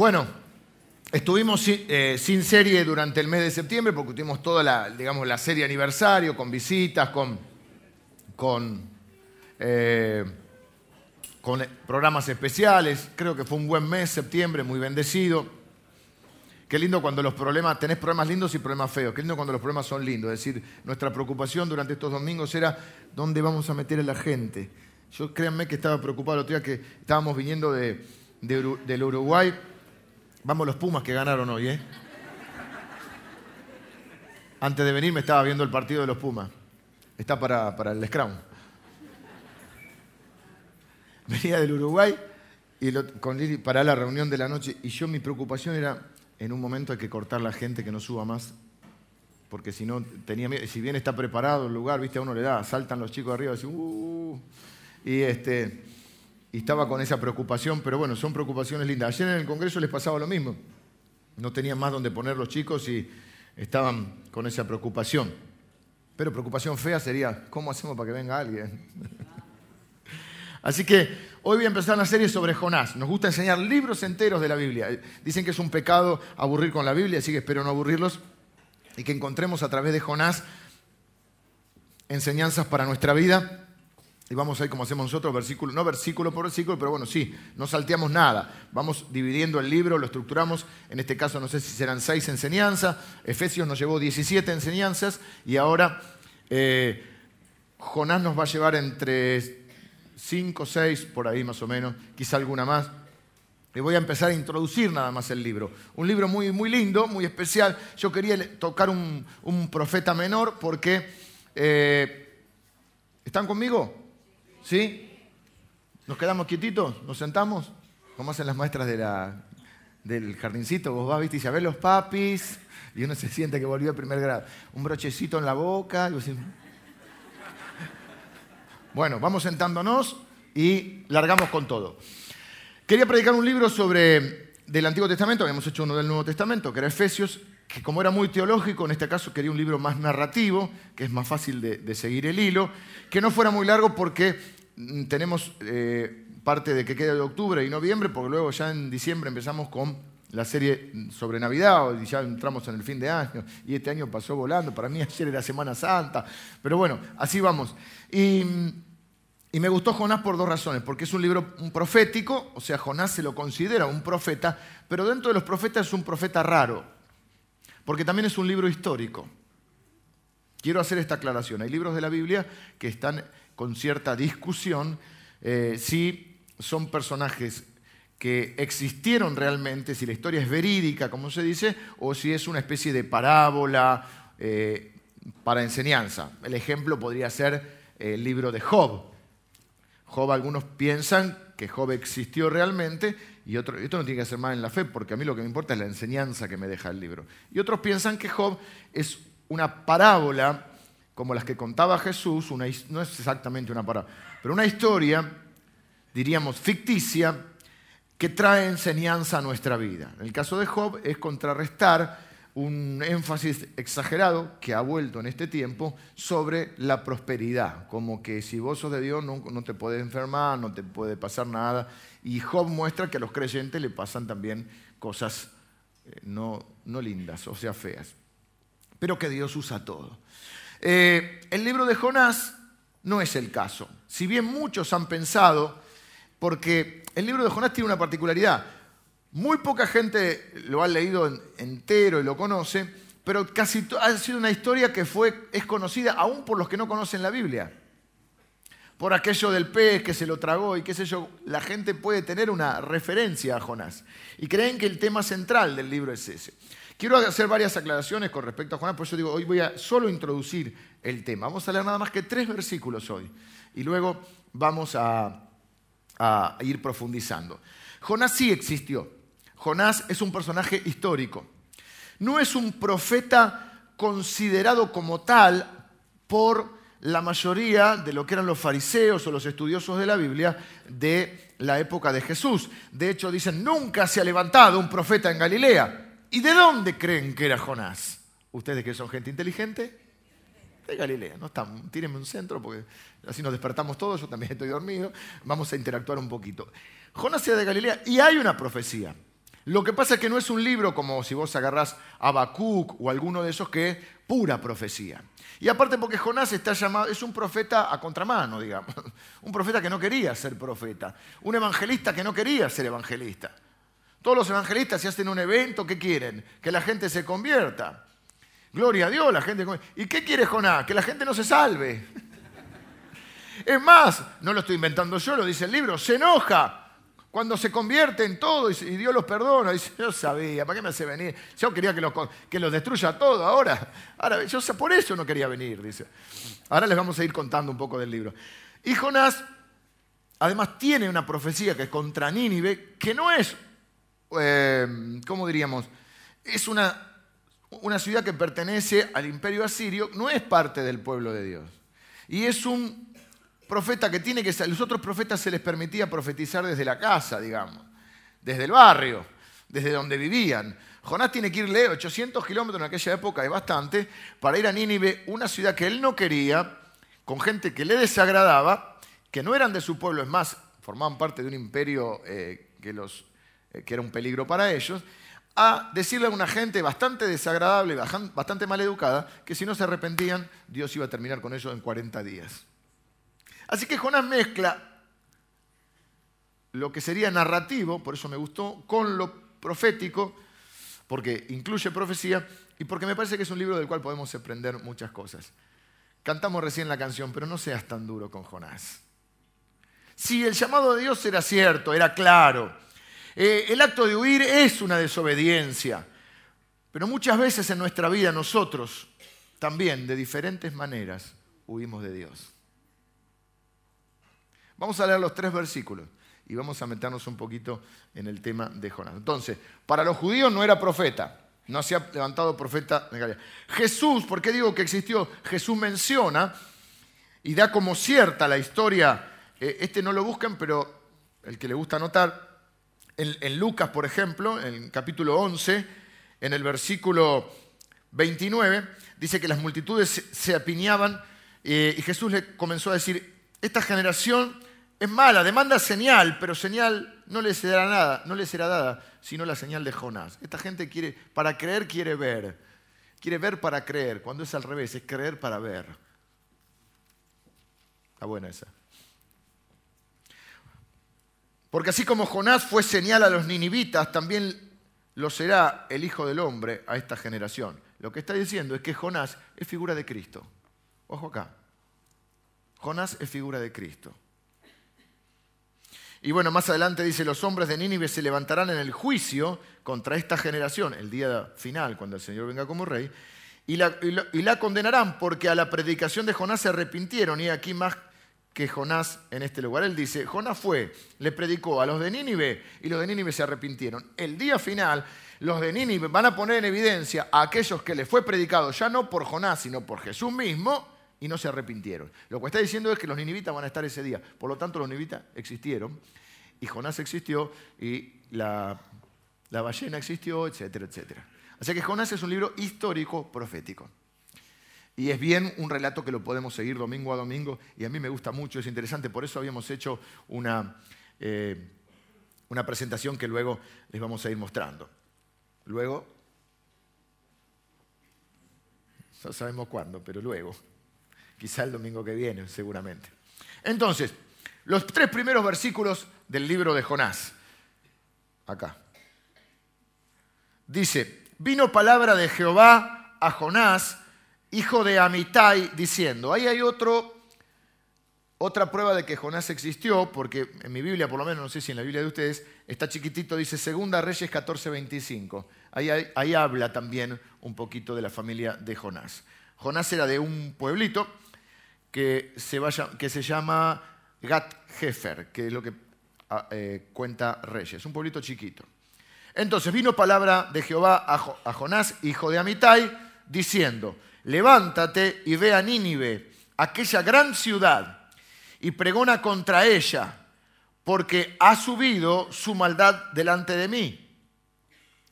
Bueno, estuvimos sin, eh, sin serie durante el mes de septiembre porque tuvimos toda la, digamos, la serie aniversario con visitas, con, eh, con programas especiales. Creo que fue un buen mes, septiembre, muy bendecido. Qué lindo cuando los problemas, tenés problemas lindos y problemas feos. Qué lindo cuando los problemas son lindos. Es decir, nuestra preocupación durante estos domingos era dónde vamos a meter a la gente. Yo créanme que estaba preocupado el otro día que estábamos viniendo de, del Uruguay. Vamos los Pumas que ganaron hoy, ¿eh? Antes de venir me estaba viendo el partido de los Pumas. Está para, para el Scrum. Venía del Uruguay y lo- con para la reunión de la noche y yo mi preocupación era, en un momento hay que cortar la gente que no suba más, porque si no, tenía miedo, si bien está preparado el lugar, viste, a uno le da, saltan los chicos arriba y dicen, "Uh", y este, y estaba con esa preocupación, pero bueno, son preocupaciones lindas. Ayer en el Congreso les pasaba lo mismo, no tenían más donde poner los chicos y estaban con esa preocupación. Pero preocupación fea sería, ¿cómo hacemos para que venga alguien? Así que hoy voy a empezar una serie sobre Jonás. Nos gusta enseñar libros enteros de la Biblia. Dicen que es un pecado aburrir con la Biblia, así que espero no aburrirlos y que encontremos a través de Jonás enseñanzas para nuestra vida. Y vamos a ir como hacemos nosotros, versículo, no versículo por versículo, pero bueno, sí, no salteamos nada. Vamos dividiendo el libro, lo estructuramos. En este caso no sé si serán seis enseñanzas. Efesios nos llevó 17 enseñanzas y ahora eh, Jonás nos va a llevar entre cinco, seis, por ahí más o menos, quizá alguna más. Y voy a empezar a introducir nada más el libro. Un libro muy, muy lindo, muy especial. Yo quería tocar un, un profeta menor porque... eh, ¿Están conmigo? ¿Sí? ¿Nos quedamos quietitos? ¿Nos sentamos? Como hacen las maestras del jardincito. Vos vas, viste, y ya ves los papis. Y uno se siente que volvió al primer grado. Un brochecito en la boca. bueno, vamos sentándonos y largamos con todo. Quería predicar un libro sobre del Antiguo Testamento, habíamos hecho uno del Nuevo Testamento, que era Efesios, que como era muy teológico, en este caso quería un libro más narrativo, que es más fácil de, seguir el hilo, que no fuera muy largo porque mm, tenemos eh, parte de que queda de octubre y noviembre, porque luego ya en diciembre empezamos con la serie sobre Navidad, y ya entramos en el fin de año, y este año pasó volando, para mí ayer era Semana Santa, pero bueno, así vamos. Y... mm, y me gustó Jonás por dos razones, porque es un libro profético, o sea, Jonás se lo considera un profeta, pero dentro de los profetas es un profeta raro, porque también es un libro histórico. Quiero hacer esta aclaración. Hay libros de la Biblia que están con cierta discusión eh, si son personajes que existieron realmente, si la historia es verídica, como se dice, o si es una especie de parábola eh, para enseñanza. El ejemplo podría ser el libro de Job. Job, algunos piensan que Job existió realmente y esto no tiene que ser más en la fe porque a mí lo que me importa es la enseñanza que me deja el libro. Y otros piensan que Job es una parábola como las que contaba Jesús, una no es exactamente una parábola, pero una historia, diríamos, ficticia, que trae enseñanza a nuestra vida. En el caso de Job es contrarrestar un énfasis exagerado que ha vuelto en este tiempo sobre la prosperidad, como que si vos sos de Dios no, no te puedes enfermar, no te puede pasar nada. Y Job muestra que a los creyentes le pasan también cosas eh, no, no lindas, o sea, feas, pero que Dios usa todo. Eh, el libro de Jonás no es el caso. Si bien muchos han pensado, porque el libro de Jonás tiene una particularidad, muy poca gente lo ha leído en- entero y lo conoce, pero casi ha sido una historia que fue, es conocida aún por los que no conocen la Biblia. Por aquello del pez que se lo tragó y qué sé yo, la gente puede tener una referencia a Jonás. Y creen que el tema central del libro es ese. Quiero hacer varias aclaraciones con respecto a Jonás, por eso digo, hoy voy a solo introducir el tema. Vamos a leer nada más que tres versículos hoy. Y luego vamos a, a ir profundizando. Jonás sí existió. Jonás es un personaje histórico. No es un profeta considerado como tal por la mayoría de lo que eran los fariseos o los estudiosos de la Biblia de la época de Jesús. De hecho, dicen, nunca se ha levantado un profeta en Galilea. ¿Y de dónde creen que era Jonás? ¿Ustedes que son gente inteligente? De Galilea, no están, tírenme un centro porque así nos despertamos todos, yo también estoy dormido, vamos a interactuar un poquito. Jonás era de Galilea y hay una profecía. Lo que pasa es que no es un libro como si vos agarrás Habacuc o alguno de esos que es pura profecía. Y aparte porque Jonás está llamado, es un profeta a contramano, digamos. Un profeta que no quería ser profeta. Un evangelista que no quería ser evangelista. Todos los evangelistas, si hacen un evento, ¿qué quieren? Que la gente se convierta. Gloria a Dios, la gente. ¿Y qué quiere Jonás? Que la gente no se salve. Es más, no lo estoy inventando yo, lo dice el libro, se enoja cuando se convierte en todo y Dios los perdona. Dice, yo sabía, ¿para qué me hace venir? Yo quería que los, que los destruya todo ahora. Ahora, yo por eso no quería venir, dice. Ahora les vamos a ir contando un poco del libro. Y Jonás, además, tiene una profecía que es contra Nínive, que no es eh, ¿cómo diríamos? Es una, una ciudad que pertenece al imperio asirio, no es parte del pueblo de Dios. Y es un profeta que tiene que ser, los otros profetas se les permitía profetizar desde la casa, digamos, desde el barrio, desde donde vivían. Jonás tiene que irle 800 kilómetros en aquella época, es bastante, para ir a Nínive, una ciudad que él no quería, con gente que le desagradaba, que no eran de su pueblo, es más, formaban parte de un imperio eh, que los eh, que era un peligro para ellos, a decirle a una gente bastante desagradable, bastante mal educada, que si no se arrepentían, Dios iba a terminar con ellos en 40 días. Así que Jonás mezcla lo que sería narrativo, por eso me gustó, con lo profético, porque incluye profecía y porque me parece que es un libro del cual podemos aprender muchas cosas. Cantamos recién la canción, pero no seas tan duro con Jonás. Si el llamado de Dios era cierto, era claro, eh, el acto de huir es una desobediencia, pero muchas veces en nuestra vida nosotros también de diferentes maneras huimos de Dios. Vamos a leer los tres versículos y vamos a meternos un poquito en el tema de Jonás. Entonces, para los judíos no era profeta, no se ha levantado profeta de Galilea. Jesús, ¿por qué digo que existió? Jesús menciona y da como cierta la historia, eh, este no lo buscan, pero el que le gusta anotar, en, Lucas, por ejemplo, en el capítulo 11, en el versículo 29, dice que las multitudes se, apiñaban eh, y Jesús le comenzó a decir, esta generación es mala, demanda señal, pero señal no le será nada, no le será dada, sino la señal de Jonás. Esta gente quiere, para creer quiere ver, quiere ver para creer, cuando es al revés, es creer para ver. Está buena esa. Porque así como Jonás fue señal a los ninivitas, también lo será el Hijo del Hombre a esta generación. Lo que está diciendo es que Jonás es figura de Cristo. Ojo acá. Jonás es figura de Cristo. Y bueno, más adelante dice, los hombres de Nínive se levantarán en el juicio contra esta generación, el día final, cuando el Señor venga como rey, y la, condenarán porque a la predicación de Jonás se arrepintieron y aquí más que Jonás en este lugar. Él dice, Jonás fue, le predicó a los de Nínive y los de Nínive se arrepintieron. El día final, los de Nínive van a poner en evidencia a aquellos que les fue predicado ya no por Jonás, sino por Jesús mismo, y no se arrepintieron. Lo que está diciendo es que los ninivitas van a estar ese día. Por lo tanto, los ninivitas existieron, y Jonás existió, y la, la ballena existió, etcétera, etcétera. Así que Jonás es un libro histórico profético. Y es bien un relato que lo podemos seguir domingo a domingo y a mí me gusta mucho, es interesante, por eso habíamos hecho una, eh, una presentación que luego les vamos a ir mostrando. Luego, no sabemos cuándo, pero luego, quizá el domingo que viene, seguramente. Entonces, los tres primeros versículos del libro de Jonás, acá. Dice, vino palabra de Jehová a Jonás, hijo de Amitai, diciendo, ahí hay otro, otra prueba de que Jonás existió, porque en mi Biblia, por lo menos, no sé si en la Biblia de ustedes, está chiquitito, dice Segunda Reyes 14:25. Ahí, ahí habla también un poquito de la familia de Jonás. Jonás era de un pueblito que se, vaya, que se llama Gat Hefer, que es lo que ah, eh, cuenta Reyes, un pueblito chiquito. Entonces vino palabra de Jehová a Jonás, hijo de Amitai, diciendo, levántate y ve a Nínive, aquella gran ciudad, y pregona contra ella, porque ha subido su maldad delante de mí.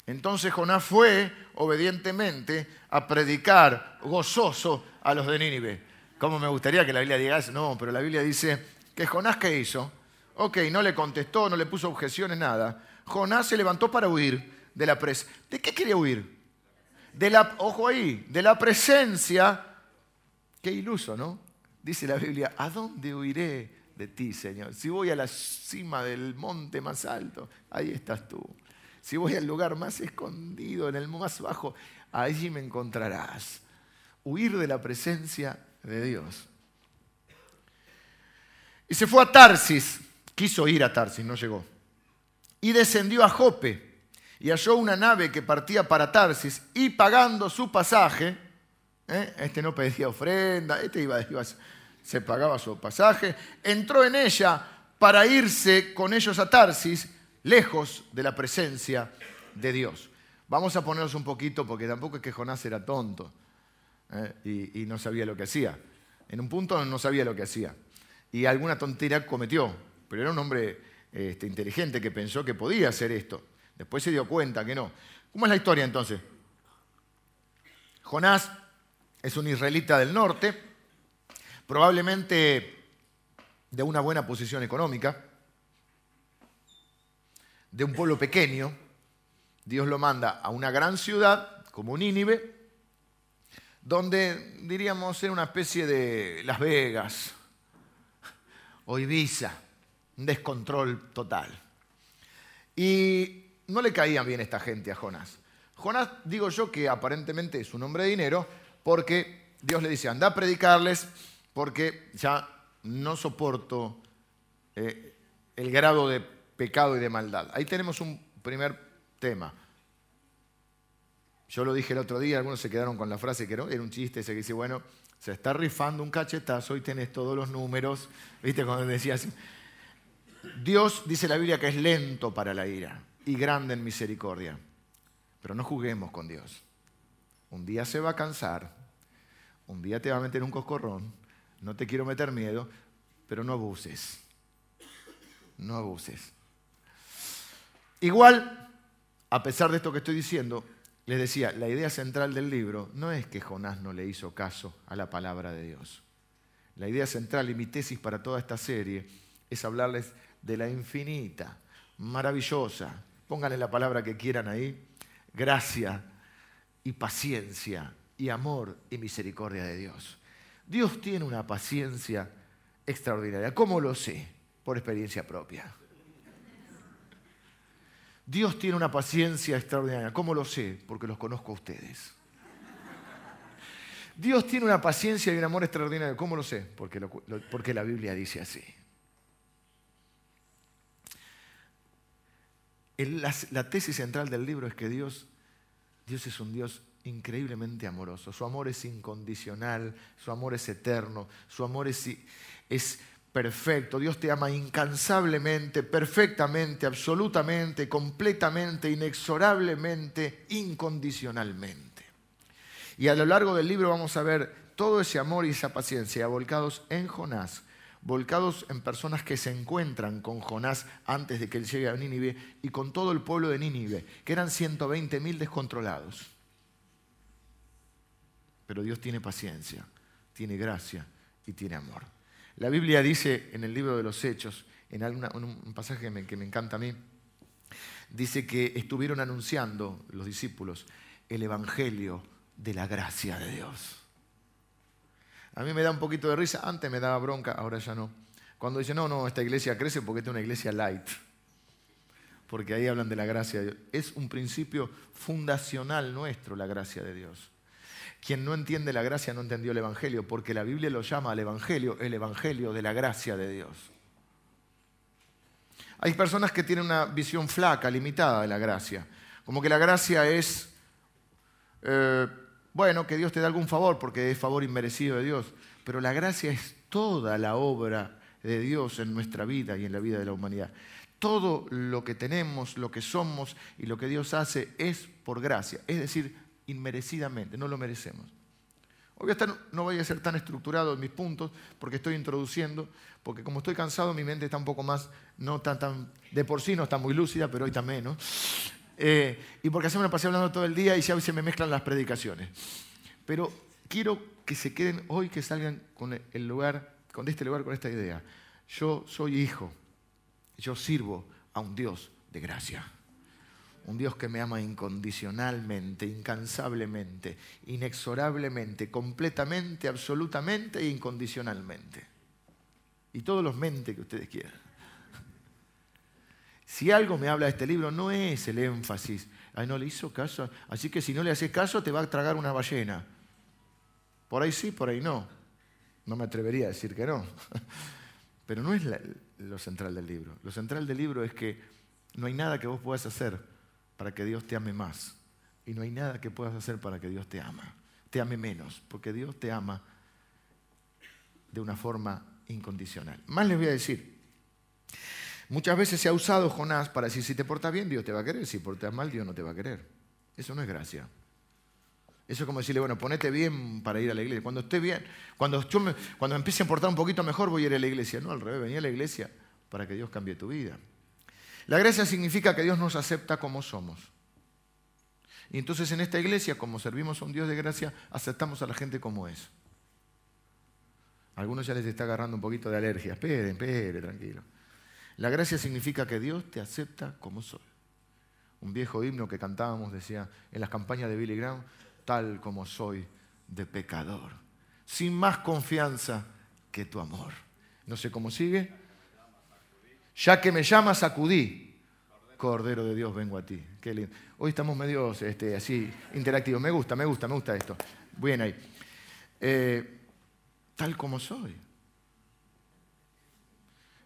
Entonces Jonás fue obedientemente a predicar gozoso a los de Nínive. Como me gustaría que la Biblia diga eso? No, pero la Biblia dice que Jonás ¿qué hizo? Ok, no le contestó, no le puso objeciones, nada. Jonás se levantó para huir de la presa. ¿De qué quería huir? De la, ojo ahí, de la presencia. Qué iluso, ¿no? Dice la Biblia, ¿a dónde huiré de ti, Señor? Si voy a la cima del monte más alto, ahí estás tú. Si voy al lugar más escondido, en el más bajo, allí me encontrarás. Huir de la presencia de Dios. Y se fue a Tarsis, quiso ir a Tarsis, no llegó. Y descendió a Jope y halló una nave que partía para Tarsis y pagando su pasaje, ¿eh? este no pedía ofrenda, este iba, iba, se pagaba su pasaje, entró en ella para irse con ellos a Tarsis lejos de la presencia de Dios. Vamos a ponernos un poquito, porque tampoco es que Jonás era tonto ¿eh? y, no sabía lo que hacía. En un punto no sabía lo que hacía. Y alguna tontería cometió, pero era un hombre este, inteligente que pensó que podía hacer esto. Después se dio cuenta que no. ¿Cómo es la historia entonces? Jonás es un israelita del norte, probablemente de una buena posición económica, de un pueblo pequeño, Dios lo manda a una gran ciudad como Nínive, donde diríamos era una especie de Las Vegas o Ibiza, un descontrol total. Y no le caía bien esta gente a Jonás. Jonás, digo yo que aparentemente es un hombre de dinero, porque Dios le dice, anda a predicarles, porque ya no soporto eh, el grado de pecado y de maldad. Ahí tenemos un primer tema. Yo lo dije el otro día, algunos se quedaron con la frase que era un chiste ese que dice, bueno, se está rifando un cachetazo y tenés todos los números, ¿viste? Cuando decías, Dios dice la Biblia que es lento para la ira y grande en misericordia, pero no juguemos con Dios. Un día se va a cansar, un día te va a meter un coscorrón, no te quiero meter miedo, pero no abuses, no abuses. Igual, a pesar de esto que estoy diciendo, les decía, la idea central del libro no es que Jonás no le hizo caso a la palabra de Dios. La idea central y mi tesis para toda esta serie es hablarles de la infinita, maravillosa, pónganle la palabra que quieran ahí, gracia y paciencia y amor y misericordia de Dios. Dios tiene una paciencia extraordinaria. ¿Cómo lo sé? Por experiencia propia. Dios tiene una paciencia extraordinaria. ¿Cómo lo sé? Porque los conozco a ustedes. Dios tiene una paciencia y un amor extraordinario. ¿Cómo lo sé? Porque, la Biblia dice así. La, la, tesis central del libro es que Dios, Dios es un Dios increíblemente amoroso. Su amor es incondicional, su amor es eterno, su amor es, es perfecto. Dios te ama incansablemente, perfectamente, absolutamente, completamente, inexorablemente, incondicionalmente. Y a lo largo del libro vamos a ver todo ese amor y esa paciencia volcados en Jonás, volcados en personas que se encuentran con Jonás antes de que él llegue a Nínive y con todo el pueblo de Nínive, que eran 120.000 descontrolados. Pero Dios tiene paciencia, tiene gracia y tiene amor. La Biblia dice en el libro de los Hechos, en, un pasaje que me, que me encanta a mí, dice que estuvieron anunciando los discípulos el Evangelio de la gracia de Dios. A mí me da un poquito de risa, antes me daba bronca, ahora ya no. Cuando dicen, no, no, esta iglesia crece porque esta es una iglesia light, porque ahí hablan de la gracia de Dios. Es un principio fundacional nuestro la gracia de Dios. Quien no entiende la gracia no entendió el Evangelio, porque la Biblia lo llama al Evangelio el Evangelio de la gracia de Dios. Hay personas que tienen una visión flaca, limitada de la gracia, como que la gracia es, eh, bueno, que Dios te da algún favor, porque es favor inmerecido de Dios, pero la gracia es toda la obra de Dios en nuestra vida y en la vida de la humanidad. Todo lo que tenemos, lo que somos y lo que Dios hace es por gracia, es decir, inmerecidamente, no lo merecemos. Hoy no voy a ser tan estructurado en mis puntos porque estoy introduciendo, porque como estoy cansado mi mente está un poco más, no tan, tan de por sí no está muy lúcida, pero hoy también, ¿no? Eh, y porque así me pasé hablando todo el día y ya se me mezclan las predicaciones. Pero quiero que se queden hoy, que salgan con el lugar, con este lugar, con esta idea. Yo soy hijo, yo sirvo a un Dios de gracia. Un Dios que me ama incondicionalmente, incansablemente, inexorablemente, completamente, absolutamente e incondicionalmente. Y todos los mentes que ustedes quieran. Si algo me habla de este libro, no es el énfasis. Ay, no le hizo caso. Así que si no le haces caso, te va a tragar una ballena. Por ahí sí, por ahí no. No me atrevería a decir que no. Pero no es lo central del libro. Lo central del libro es que no hay nada que vos puedas hacer para que Dios te ame más. Y no hay nada que puedas hacer para que Dios te ama. Te ame menos, porque Dios te ama de una forma incondicional. Más les voy a decir, muchas veces se ha usado Jonás para decir, si te portas bien, Dios te va a querer, si portas mal, Dios no te va a querer. Eso no es gracia. Eso es como decirle, bueno, ponete bien para ir a la iglesia. Cuando esté bien, cuando, yo cuando empiece a portar un poquito mejor, voy a ir a la iglesia. No, al revés, venía a la iglesia para que Dios cambie tu vida. La gracia significa que Dios nos acepta como somos. Y entonces en esta iglesia, como servimos a un Dios de gracia, aceptamos a la gente como es. Algunos ya les está agarrando un poquito de alergia. Esperen, esperen, tranquilo. La gracia significa que Dios te acepta como soy. Un viejo himno que cantábamos decía en las campañas de Billy Graham, tal como soy de pecador, sin más confianza que tu amor. No sé cómo sigue. Ya que me llamas, acudí. Cordero de Dios, vengo a ti. Qué lindo. Hoy estamos medio este, así interactivos. Me gusta, me gusta, me gusta esto. Bien ahí. Eh, tal como soy.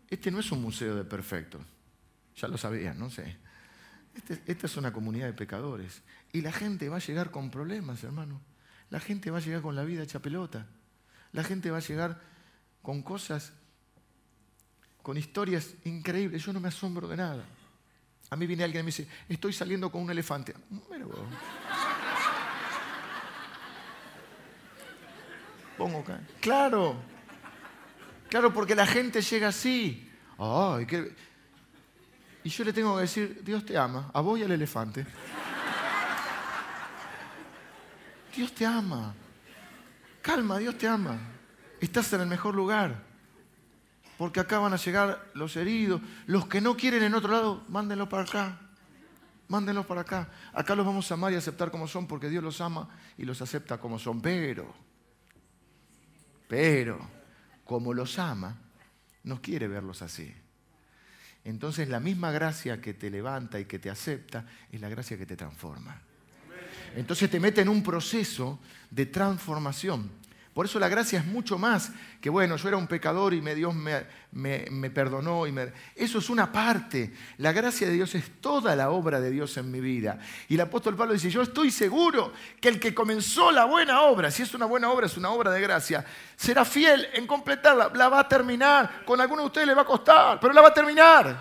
Este no es un museo de perfectos. Ya lo sabían, no sé. Este, esta es una comunidad de pecadores. Y la gente va a llegar con problemas, hermano. La gente va a llegar con la vida hecha pelota. La gente va a llegar con cosas, con historias increíbles. Yo no me asombro de nada. A mí viene alguien y me dice, estoy saliendo con un elefante. Pongo acá. Claro. Claro, porque la gente llega así. Ay. Y yo le tengo que decir, Dios te ama, a vos y al elefante. Dios te ama. Calma, Dios te ama. Estás en el mejor lugar. Porque acá van a llegar los heridos. Los que no quieren en otro lado, mándenlos para acá. Mándenlos para acá. Acá los vamos a amar y aceptar como son porque Dios los ama y los acepta como son. Pero, pero, como los ama, no quiere verlos así. Entonces la misma gracia que te levanta y que te acepta es la gracia que te transforma. Entonces te mete en un proceso de transformación. Por eso la gracia es mucho más que, bueno, yo era un pecador y Dios me, perdonó. Y Eso es una parte. La gracia de Dios es toda la obra de Dios en mi vida. Y el apóstol Pablo dice, yo estoy seguro que el que comenzó la buena obra, si es una buena obra, es una obra de gracia, será fiel en completarla. La va a terminar. Con alguno de ustedes le va a costar, pero la va a terminar.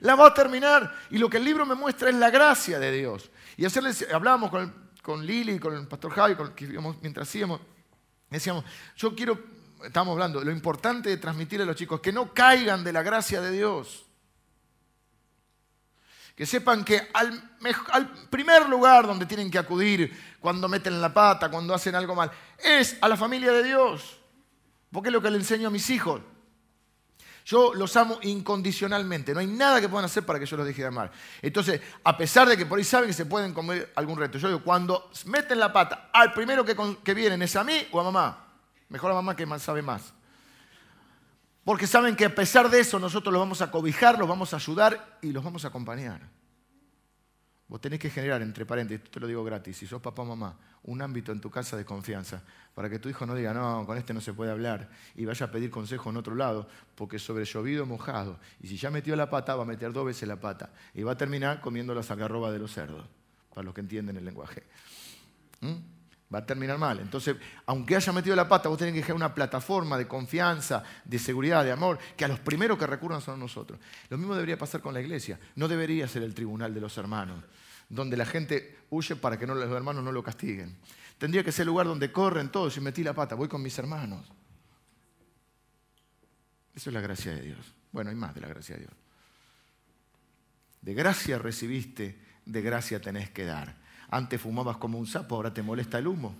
La va a terminar. Y lo que el libro me muestra es la gracia de Dios. Y hacerles, hablábamos con, con Lili, con el pastor Javi, con, mientras íbamos, decíamos, yo quiero, estamos hablando, lo importante de transmitirle a los chicos, que no caigan de la gracia de Dios. Que sepan que al, al, primer lugar donde tienen que acudir cuando meten la pata, cuando hacen algo mal, es a la familia de Dios. Porque es lo que le enseño a mis hijos. Yo los amo incondicionalmente. No hay nada que puedan hacer para que yo los deje de amar. Entonces, a pesar de que por ahí saben que se pueden comer algún reto, yo digo, cuando meten la pata, al primero que, que vienen es a mí o a mamá. Mejor a mamá que sabe más. Porque saben que a pesar de eso nosotros los vamos a cobijar, los vamos a ayudar y los vamos a acompañar. Vos tenés que generar, entre paréntesis, te lo digo gratis, si sos papá o mamá, un ámbito en tu casa de confianza para que tu hijo no diga, no, con este no se puede hablar y vaya a pedir consejo en otro lado, porque sobre llovido mojado. Y si ya metió la pata, va a meter dos veces la pata y va a terminar comiendo la sacarroba de los cerdos, para los que entienden el lenguaje. ¿Mm? Va a terminar mal. Entonces, aunque haya metido la pata, vos tenés que dejar una plataforma de confianza, de seguridad, de amor, que a los primeros que recurran son nosotros. Lo mismo debería pasar con la iglesia. No debería ser el tribunal de los hermanos donde la gente huye para que no, los hermanos no lo castiguen. Tendría que ser el lugar donde corren todos y metí la pata, voy con mis hermanos. Eso es la gracia de Dios. Bueno, hay más de la gracia de Dios. De gracia recibiste, de gracia tenés que dar. Antes fumabas como un sapo, ahora te molesta el humo.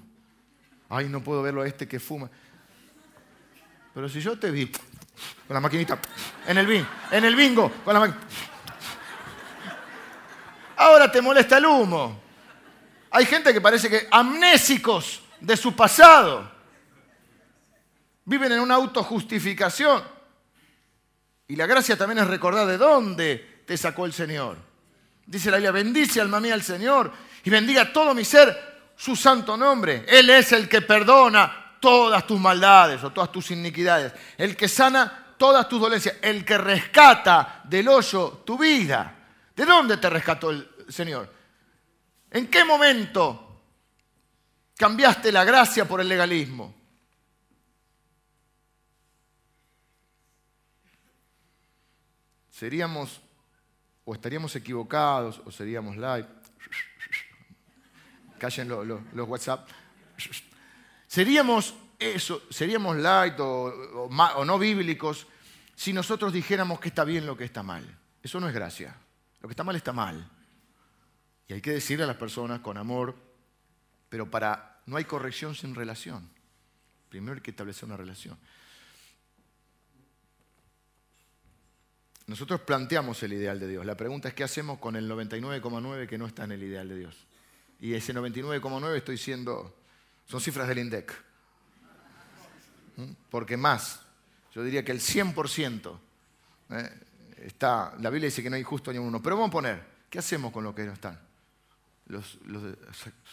Ay, no puedo verlo a este que fuma. Pero si yo te vi con la maquinita, en el, en el bingo, con la maquinita Ahora te molesta el humo. Hay gente que parece que amnésicos de su pasado. Viven en una autojustificación. Y la gracia también es recordar de dónde te sacó el Señor. Dice la Biblia, bendice alma mía al Señor y bendiga todo mi ser su santo nombre. Él es el que perdona todas tus maldades o todas tus iniquidades. El que sana todas tus dolencias. El que rescata del hoyo tu vida. ¿De dónde te rescató el Señor? ¿En qué momento cambiaste la gracia por el legalismo? Seríamos o estaríamos equivocados o seríamos light. Callen los WhatsApp. Seríamos eso, seríamos light o no bíblicos si nosotros dijéramos que está bien lo que está mal. Eso no es gracia. Lo que está mal está mal. Hay que decirle a las personas con amor, pero para no hay corrección sin relación. Primero hay que establecer una relación. Nosotros planteamos el ideal de Dios. La pregunta es qué hacemos con el 99,9 que no está en el ideal de Dios. Y ese 99,9 estoy diciendo, son cifras del INDEC. ¿Mm? Porque más, yo diría que el 100% ¿eh? está, la Biblia dice que no hay justo ni uno. Pero vamos a poner, ¿qué hacemos con los que no están? Los,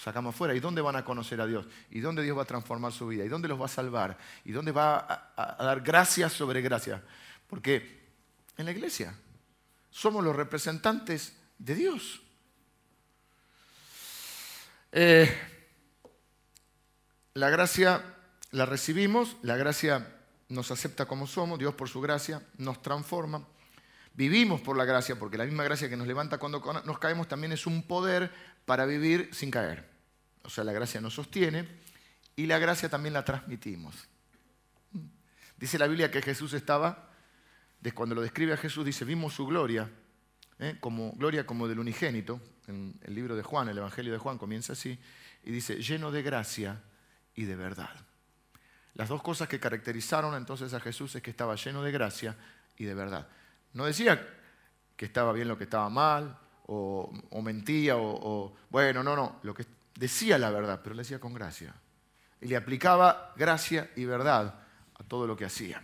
sacamos fuera. ¿Y dónde van a conocer a Dios? ¿Y dónde Dios va a transformar su vida? ¿Y dónde los va a salvar? ¿Y dónde va a, dar gracia sobre gracia? Porque en la iglesia. Somos los representantes de Dios. Eh, la gracia la recibimos, la gracia nos acepta como somos, Dios por su gracia nos transforma. Vivimos por la gracia, porque la misma gracia que nos levanta cuando nos caemos también es un poder para vivir sin caer. O sea, la gracia nos sostiene y la gracia también la transmitimos. Dice la Biblia que Jesús estaba cuando lo describe a Jesús, dice, vimos su gloria, ¿eh? como gloria como del unigénito. En el libro de Juan, el Evangelio de Juan comienza así, y dice, lleno de gracia y de verdad. Las dos cosas que caracterizaron entonces a Jesús es que estaba lleno de gracia y de verdad. No decía que estaba bien lo que estaba mal, o, mentía, o, o, bueno, no, no, lo que decía la verdad, pero le decía con gracia. Y le aplicaba gracia y verdad a todo lo que hacía.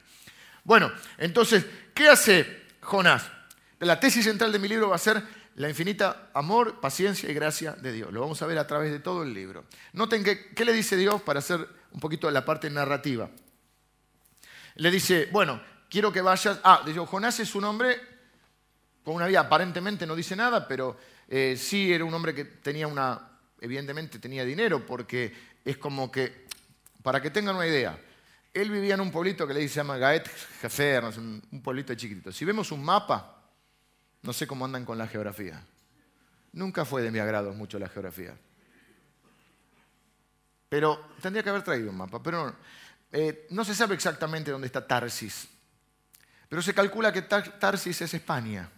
Bueno, entonces, ¿qué hace Jonás? La tesis central de mi libro va a ser la infinita amor, paciencia y gracia de Dios. Lo vamos a ver a través de todo el libro. Noten que, ¿qué le dice Dios para hacer un poquito la parte narrativa? Le dice, bueno, quiero que vayas... Ah, digo, Jonás es un hombre con una vida aparentemente no dice nada, pero eh, sí era un hombre que tenía una... Evidentemente tenía dinero, porque es como que, para que tengan una idea, él vivía en un pueblito que le se llama Gaet Jefer, un pueblito chiquitito. Si vemos un mapa, no sé cómo andan con la geografía. Nunca fue de mi agrado mucho la geografía. Pero tendría que haber traído un mapa. Pero no, eh, no se sabe exactamente dónde está Tarsis. Pero se calcula que Tarsis es España.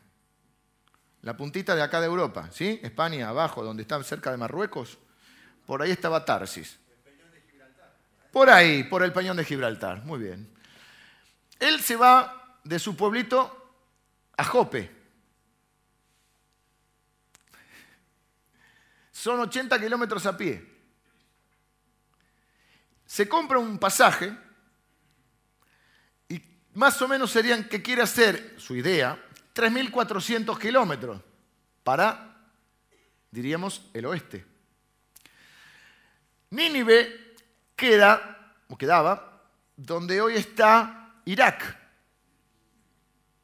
La puntita de acá de Europa, ¿sí? España, abajo, donde está cerca de Marruecos. Por ahí estaba Tarsis. Por ahí, por el Peñón de Gibraltar. Muy bien. Él se va de su pueblito a Jope. Son 80 kilómetros a pie. Se compra un pasaje y más o menos serían que quiere hacer, su idea, 3.400 kilómetros para, diríamos, el oeste. Nínive queda, o quedaba, donde hoy está Irak.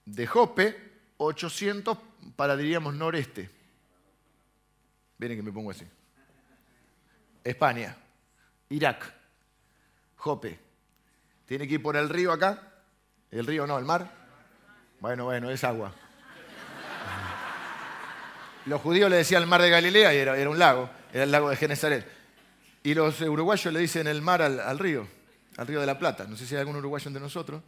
De Jope, 800 para, diríamos, noreste. Vienen que me pongo así. España, Irak, Jope. Tiene que ir por el río acá. El río no, el mar. Bueno, bueno, es agua. Los judíos le decían el mar de Galilea y era, un lago, era el lago de Genesaret. Y los uruguayos le dicen el mar al, río, al río de la Plata. No sé si hay algún uruguayo de nosotros.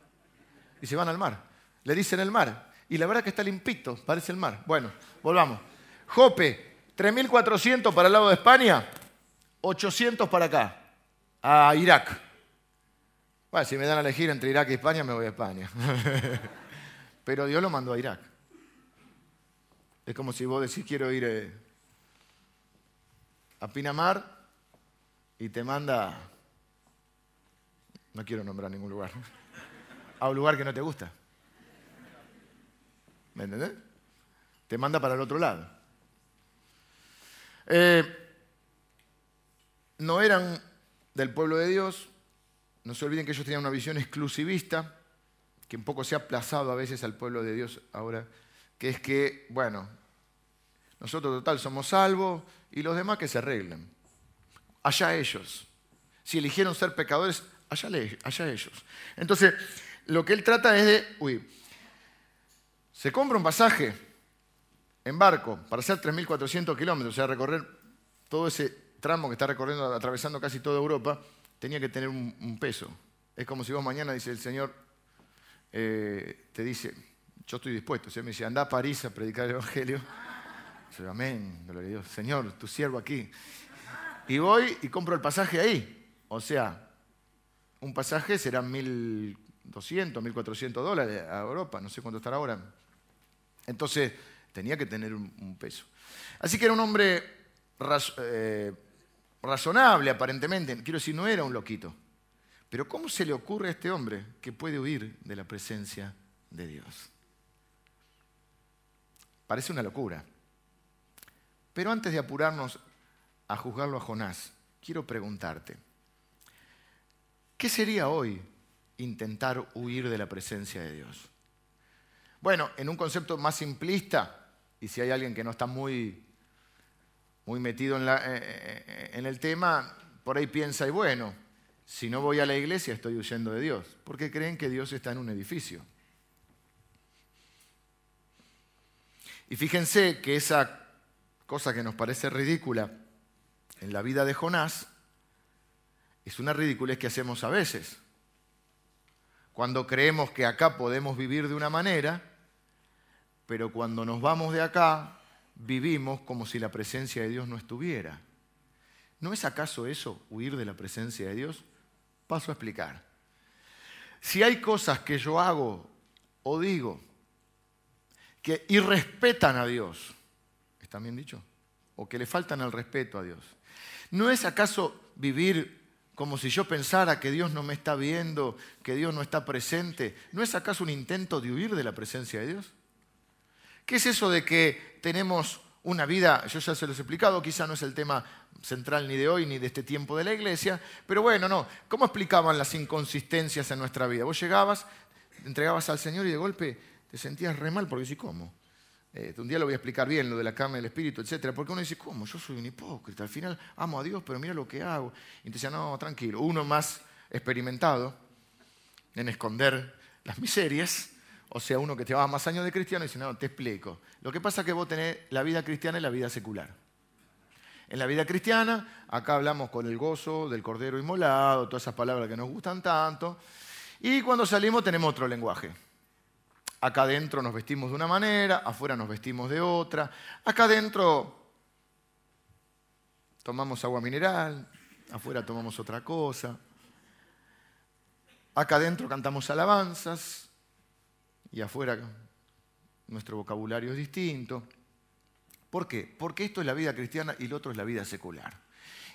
Y se van al mar. Le dicen el mar. Y la verdad que está limpito, parece el mar. Bueno, volvamos. Jope, 3.400 para el lado de España, 800 para acá, a Irak. Bueno, si me dan a elegir entre Irak y España, me voy a España. Pero Dios lo mandó a Irak. Es como si vos decís quiero ir eh, a Pinamar y te manda, no quiero nombrar ningún lugar, a un lugar que no te gusta. ¿Me entendés? Te manda para el otro lado. Eh, no eran del pueblo de Dios, no se olviden que ellos tenían una visión exclusivista, que un poco se ha aplazado a veces al pueblo de Dios ahora, que es que, bueno, nosotros total somos salvos y los demás que se arreglen. Allá ellos. Si eligieron ser pecadores, allá, ellos. Entonces, lo que él trata es de, uy, se compra un pasaje en barco para hacer 3.400 kilómetros, o sea, recorrer todo ese tramo que está recorriendo, atravesando casi toda Europa, tenía que tener un, peso. Es como si vos mañana, dice el Señor, eh, te dice, yo estoy dispuesto. O me dice, anda a París a predicar el Evangelio. Yo, amén, gloria a Dios. Señor, tu siervo aquí. Y voy y compro el pasaje ahí. O sea, un pasaje será 1.200, 1.400 dólares a Europa. No sé cuánto estará ahora. Entonces, tenía que tener un, peso. Así que era un hombre eh, razonable, aparentemente. Quiero decir, no era un loquito. Pero ¿cómo se le ocurre a este hombre que puede huir de la presencia de Dios? Parece una locura. Pero antes de apurarnos a juzgarlo a Jonás, quiero preguntarte, ¿qué sería hoy intentar huir de la presencia de Dios? Bueno, en un concepto más simplista, y si hay alguien que no está muy, muy metido en, eh, eh, en el tema, por ahí piensa, y bueno, si no voy a la iglesia estoy huyendo de Dios, porque creen que Dios está en un edificio. Y fíjense que esa cosa que nos parece ridícula en la vida de Jonás es una ridiculez que hacemos a veces. Cuando creemos que acá podemos vivir de una manera, pero cuando nos vamos de acá, vivimos como si la presencia de Dios no estuviera. ¿No es acaso eso huir de la presencia de Dios? Paso a explicar. Si hay cosas que yo hago o digo que irrespetan a Dios, ¿está bien dicho? O que le faltan al respeto a Dios. ¿No es acaso vivir como si yo pensara que Dios no me está viendo, que Dios no está presente? ¿No es acaso un intento de huir de la presencia de Dios? ¿Qué es eso de que tenemos una vida, yo ya se los he explicado, quizá no es el tema central ni de hoy ni de este tiempo de la iglesia, pero bueno, no, ¿cómo explicaban las inconsistencias en nuestra vida? Vos llegabas, entregabas al Señor y de golpe te sentías re mal porque dices, ¿cómo? Eh, un día lo voy a explicar bien, lo de la carne, el espíritu, etc. Porque uno dice, ¿cómo? Yo soy un hipócrita. Al final amo a Dios, pero mira lo que hago. Y te dice, no, tranquilo. Uno más experimentado en esconder las miserias, o sea, uno que te va más años de cristiano, y dice, no, te explico. Lo que pasa es que vos tenés la vida cristiana y la vida secular. En la vida cristiana, acá hablamos con el gozo del cordero inmolado, todas esas palabras que nos gustan tanto. Y cuando salimos tenemos otro lenguaje. Acá adentro nos vestimos de una manera, afuera nos vestimos de otra. Acá adentro tomamos agua mineral, afuera tomamos otra cosa. Acá adentro cantamos alabanzas y afuera nuestro vocabulario es distinto. ¿Por qué? Porque esto es la vida cristiana y lo otro es la vida secular.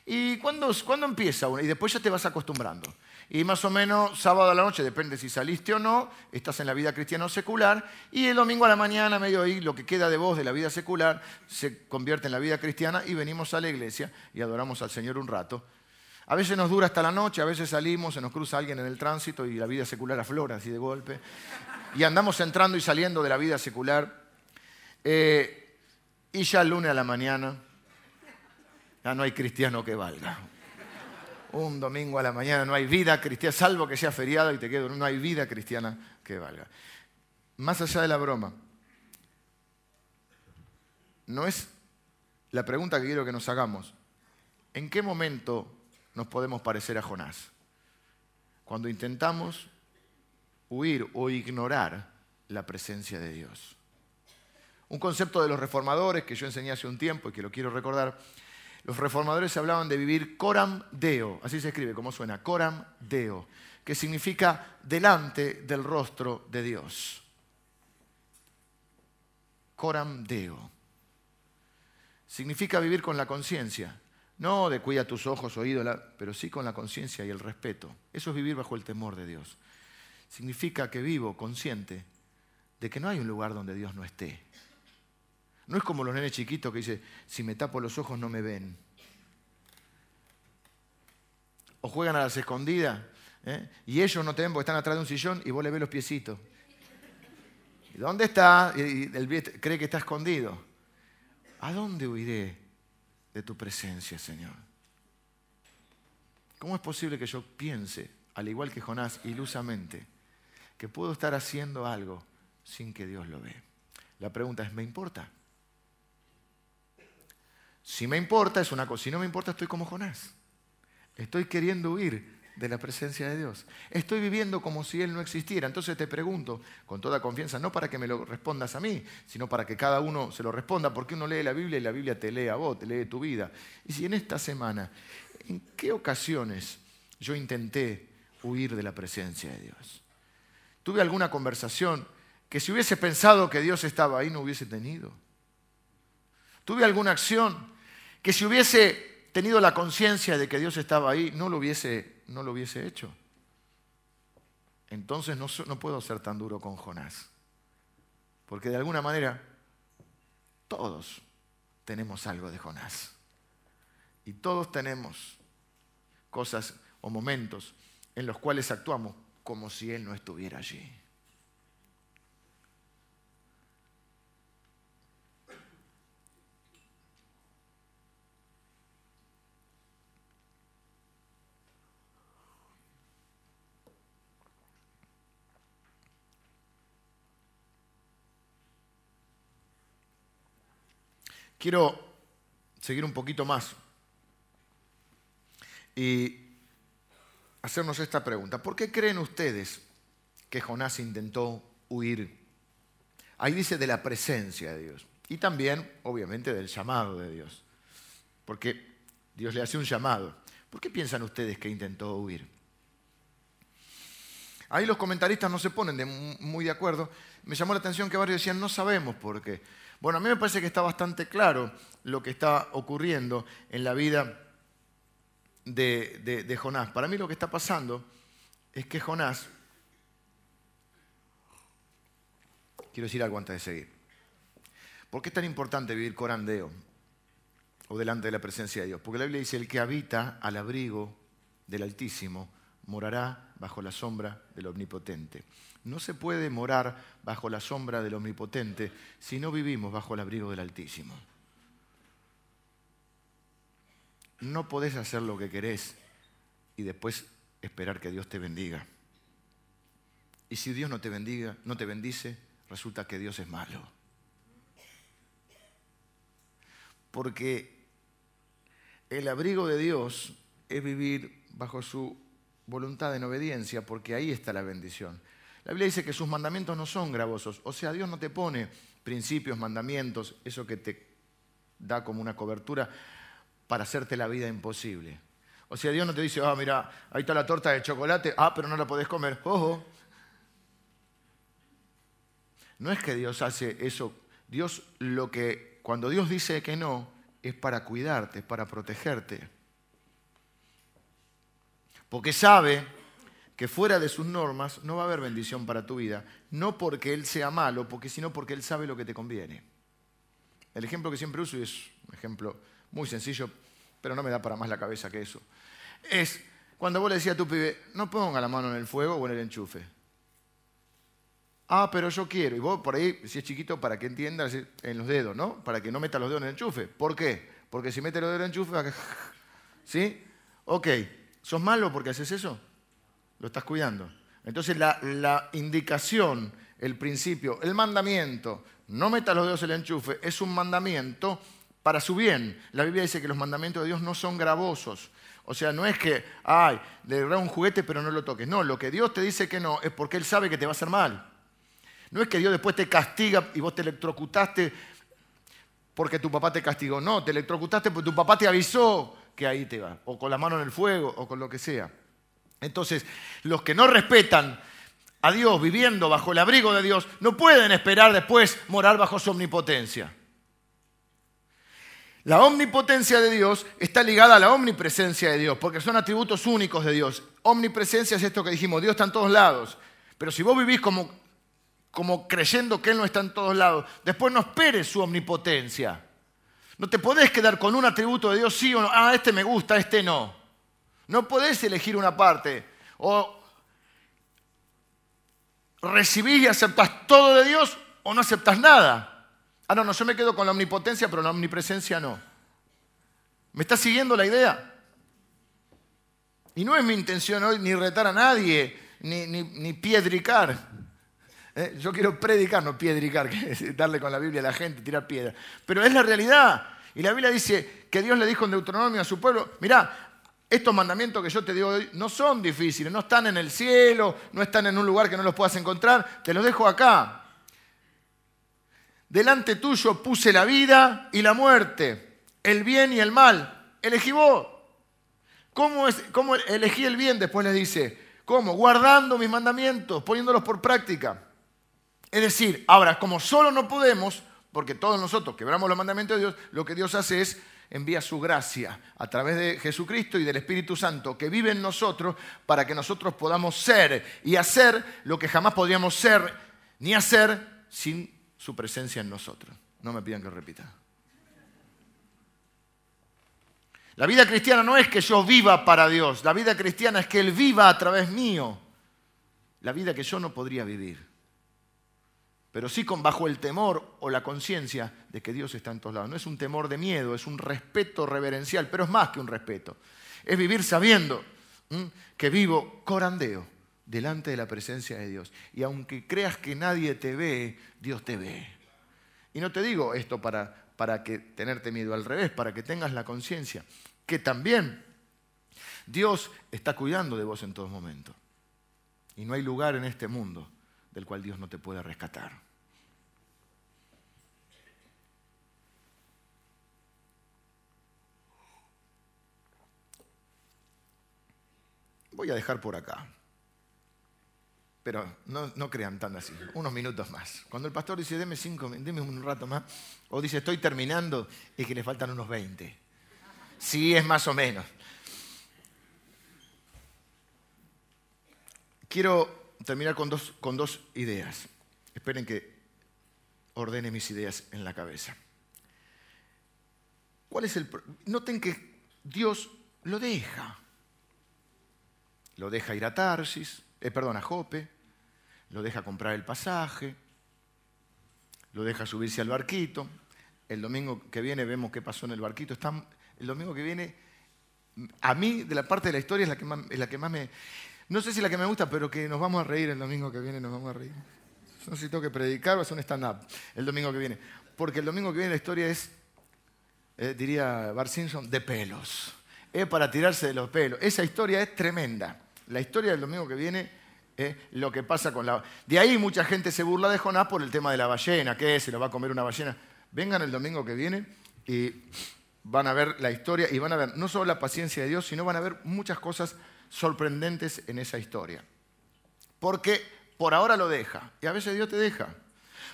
¿Y cuándo, empieza? Y después ya te vas acostumbrando. Y más o menos sábado a la noche, depende si saliste o no, estás en la vida cristiana o secular. Y el domingo a la mañana, medio ahí, lo que queda de vos de la vida secular se convierte en la vida cristiana y venimos a la iglesia y adoramos al Señor un rato. A veces nos dura hasta la noche, a veces salimos, se nos cruza alguien en el tránsito y la vida secular aflora así de golpe. Y andamos entrando y saliendo de la vida secular. Eh, y ya el lunes a la mañana ya no hay cristiano que valga. Un domingo a la mañana no hay vida cristiana, salvo que sea feriado y te quedo, no hay vida cristiana que valga. Más allá de la broma, no es la pregunta que quiero que nos hagamos. ¿En qué momento nos podemos parecer a Jonás? Cuando intentamos huir o ignorar la presencia de Dios. Un concepto de los reformadores que yo enseñé hace un tiempo y que lo quiero recordar los reformadores hablaban de vivir coram deo, así se escribe, como suena, coram deo, que significa delante del rostro de Dios. Coram deo. significa vivir con la conciencia. No de cuida tus ojos, oídos, pero sí con la conciencia y el respeto. Eso es vivir bajo el temor de Dios. Significa que vivo consciente de que no hay un lugar donde Dios no esté. No es como los nenes chiquitos que dicen, si me tapo los ojos no me ven. O juegan a las escondidas ¿eh? y ellos no te ven porque están atrás de un sillón y vos le ves los piecitos. ¿Y dónde está? Y el cree que está escondido. ¿A dónde huiré de tu presencia, Señor? ¿Cómo es posible que yo piense, al igual que Jonás, ilusamente, que puedo estar haciendo algo sin que Dios lo vea? La pregunta es, ¿me importa? Si me importa es una cosa, si no me importa estoy como Jonás. Estoy queriendo huir de la presencia de Dios. Estoy viviendo como si Él no existiera. Entonces te pregunto, con toda confianza, no para que me lo respondas a mí, sino para que cada uno se lo responda, porque uno lee la Biblia y la Biblia te lee a vos, te lee tu vida. Y si en esta semana, ¿en qué ocasiones yo intenté huir de la presencia de Dios? Tuve alguna conversación que si hubiese pensado que Dios estaba ahí no hubiese tenido. Tuve alguna acción que si hubiese tenido la conciencia de que Dios estaba ahí, no lo hubiese, no lo hubiese hecho. Entonces no, no puedo ser tan duro con Jonás. Porque de alguna manera todos tenemos algo de Jonás. Y todos tenemos cosas o momentos en los cuales actuamos como si Él no estuviera allí. Quiero seguir un poquito más y hacernos esta pregunta. ¿Por qué creen ustedes que Jonás intentó huir? Ahí dice de la presencia de Dios y también, obviamente, del llamado de Dios. Porque Dios le hace un llamado. ¿Por qué piensan ustedes que intentó huir? Ahí los comentaristas no se ponen muy de acuerdo. Me llamó la atención que varios decían, no sabemos por qué. Bueno, a mí me parece que está bastante claro lo que está ocurriendo en la vida de, Jonás. Para mí lo que está pasando es que Jonás, quiero decir algo antes de seguir, ¿por qué es tan importante vivir corandeo o delante de la presencia de Dios? Porque la Biblia dice, el que habita al abrigo del Altísimo morará bajo la sombra del Omnipotente. No se puede morar bajo la sombra del Omnipotente si no vivimos bajo el abrigo del Altísimo. No podés hacer lo que querés y después esperar que Dios te bendiga. Y si Dios no te bendiga, no te bendice, resulta que Dios es malo. Porque el abrigo de Dios es vivir bajo su voluntad en obediencia, porque ahí está la bendición. La Biblia dice que sus mandamientos no son gravosos. O sea, Dios no te pone principios, mandamientos, eso que te da como una cobertura para hacerte la vida imposible. O sea, Dios no te dice, ah, mira, ahí está la torta de chocolate, ah, pero no la podés comer. Ojo. No es que Dios hace eso. Dios lo que, cuando Dios dice que no, es para cuidarte, es para protegerte. Porque sabe que fuera de sus normas no va a haber bendición para tu vida, no porque Él sea malo, porque, sino porque Él sabe lo que te conviene. El ejemplo que siempre uso, y es un ejemplo muy sencillo, pero no me da para más la cabeza que eso, es cuando vos le decías a tu pibe, no ponga la mano en el fuego o en el enchufe. Ah, pero yo quiero. Y vos por ahí, si es chiquito, para que entiendas, en los dedos, ¿no? Para que no meta los dedos en el enchufe. ¿Por qué? Porque si mete los dedos en el enchufe. ¿sí? Ok. ¿Sos malo porque haces eso? Lo estás cuidando. Entonces la, indicación, el principio, el mandamiento, no metas los dedos en el enchufe, es un mandamiento para su bien. La Biblia dice que los mandamientos de Dios no son gravosos. O sea, no es que, ay, le da un juguete pero no lo toques. No, lo que Dios te dice que no es porque Él sabe que te va a hacer mal. No es que Dios después te castiga y vos te electrocutaste porque tu papá te castigó. No, te electrocutaste porque tu papá te avisó que ahí te va. O con la mano en el fuego o con lo que sea. Entonces, los que no respetan a Dios viviendo bajo el abrigo de Dios no pueden esperar después morar bajo su omnipotencia. La omnipotencia de Dios está ligada a la omnipresencia de Dios, porque son atributos únicos de Dios. Omnipresencia es esto que dijimos, Dios está en todos lados. Pero si vos vivís como, como creyendo que Él no está en todos lados, después no esperes su omnipotencia. No te podés quedar con un atributo de Dios sí o no. Ah, este me gusta, este no. No podés elegir una parte. O recibís y aceptas todo de Dios o no aceptas nada. Ah, no, no, yo me quedo con la omnipotencia, pero la omnipresencia no. ¿Me está siguiendo la idea? Y no es mi intención hoy ni retar a nadie, ni, ni, piedricar. ¿Eh? Yo quiero predicar, no piedricar, que es darle con la Biblia a la gente, tirar piedra. Pero es la realidad. Y la Biblia dice que Dios le dijo en Deuteronomio a su pueblo, mirá, estos mandamientos que yo te digo hoy no son difíciles, no están en el cielo, no están en un lugar que no los puedas encontrar, te los dejo acá. Delante tuyo puse la vida y la muerte, el bien y el mal. Elegí vos. ¿Cómo, es, ¿Cómo elegí el bien? Después les dice, ¿cómo? Guardando mis mandamientos, poniéndolos por práctica. Es decir, ahora, como solo no podemos, porque todos nosotros quebramos los mandamientos de Dios, lo que Dios hace es envía su gracia a través de Jesucristo y del Espíritu Santo que vive en nosotros para que nosotros podamos ser y hacer lo que jamás podríamos ser ni hacer sin su presencia en nosotros. No me pidan que repita. La vida cristiana no es que yo viva para Dios, la vida cristiana es que Él viva a través mío, la vida que yo no podría vivir pero sí con bajo el temor o la conciencia de que Dios está en todos lados. No es un temor de miedo, es un respeto reverencial, pero es más que un respeto. Es vivir sabiendo que vivo corandeo delante de la presencia de Dios. Y aunque creas que nadie te ve, Dios te ve. Y no te digo esto para, para que tenerte miedo, al revés, para que tengas la conciencia que también Dios está cuidando de vos en todo momento. Y no hay lugar en este mundo del cual Dios no te puede rescatar. Voy a dejar por acá. Pero no, crean tan así. Unos minutos más. Cuando el pastor dice, deme cinco, deme un rato más, o dice, estoy terminando, es que le faltan unos 20. Sí, es más o menos. Quiero terminar con dos, con dos ideas. Esperen que ordene mis ideas en la cabeza. ¿Cuál es el Noten que Dios lo deja. Lo deja ir a Tarsis, eh, perdón, a Jope, lo deja comprar el pasaje, lo deja subirse al barquito. El domingo que viene vemos qué pasó en el barquito. el domingo que viene, a mí, de la parte de la historia, es la que es la que más me, no sé si la que me gusta, pero que nos vamos a reír el domingo que viene, nos vamos a reír. No sé si tengo que predicar o hacer un stand-up el domingo que viene. Porque el domingo que viene la historia es, eh, diría Bart Simpson, de pelos. Es para tirarse de los pelos. Esa historia es tremenda. La historia del domingo que viene es lo que pasa con la... De ahí mucha gente se burla de Jonás por el tema de la ballena. ¿Qué es? ¿Se lo va a comer una ballena? Vengan el domingo que viene y van a ver la historia y van a ver no solo la paciencia de Dios, sino van a ver muchas cosas sorprendentes en esa historia. Porque por ahora lo deja, y a veces Dios te deja.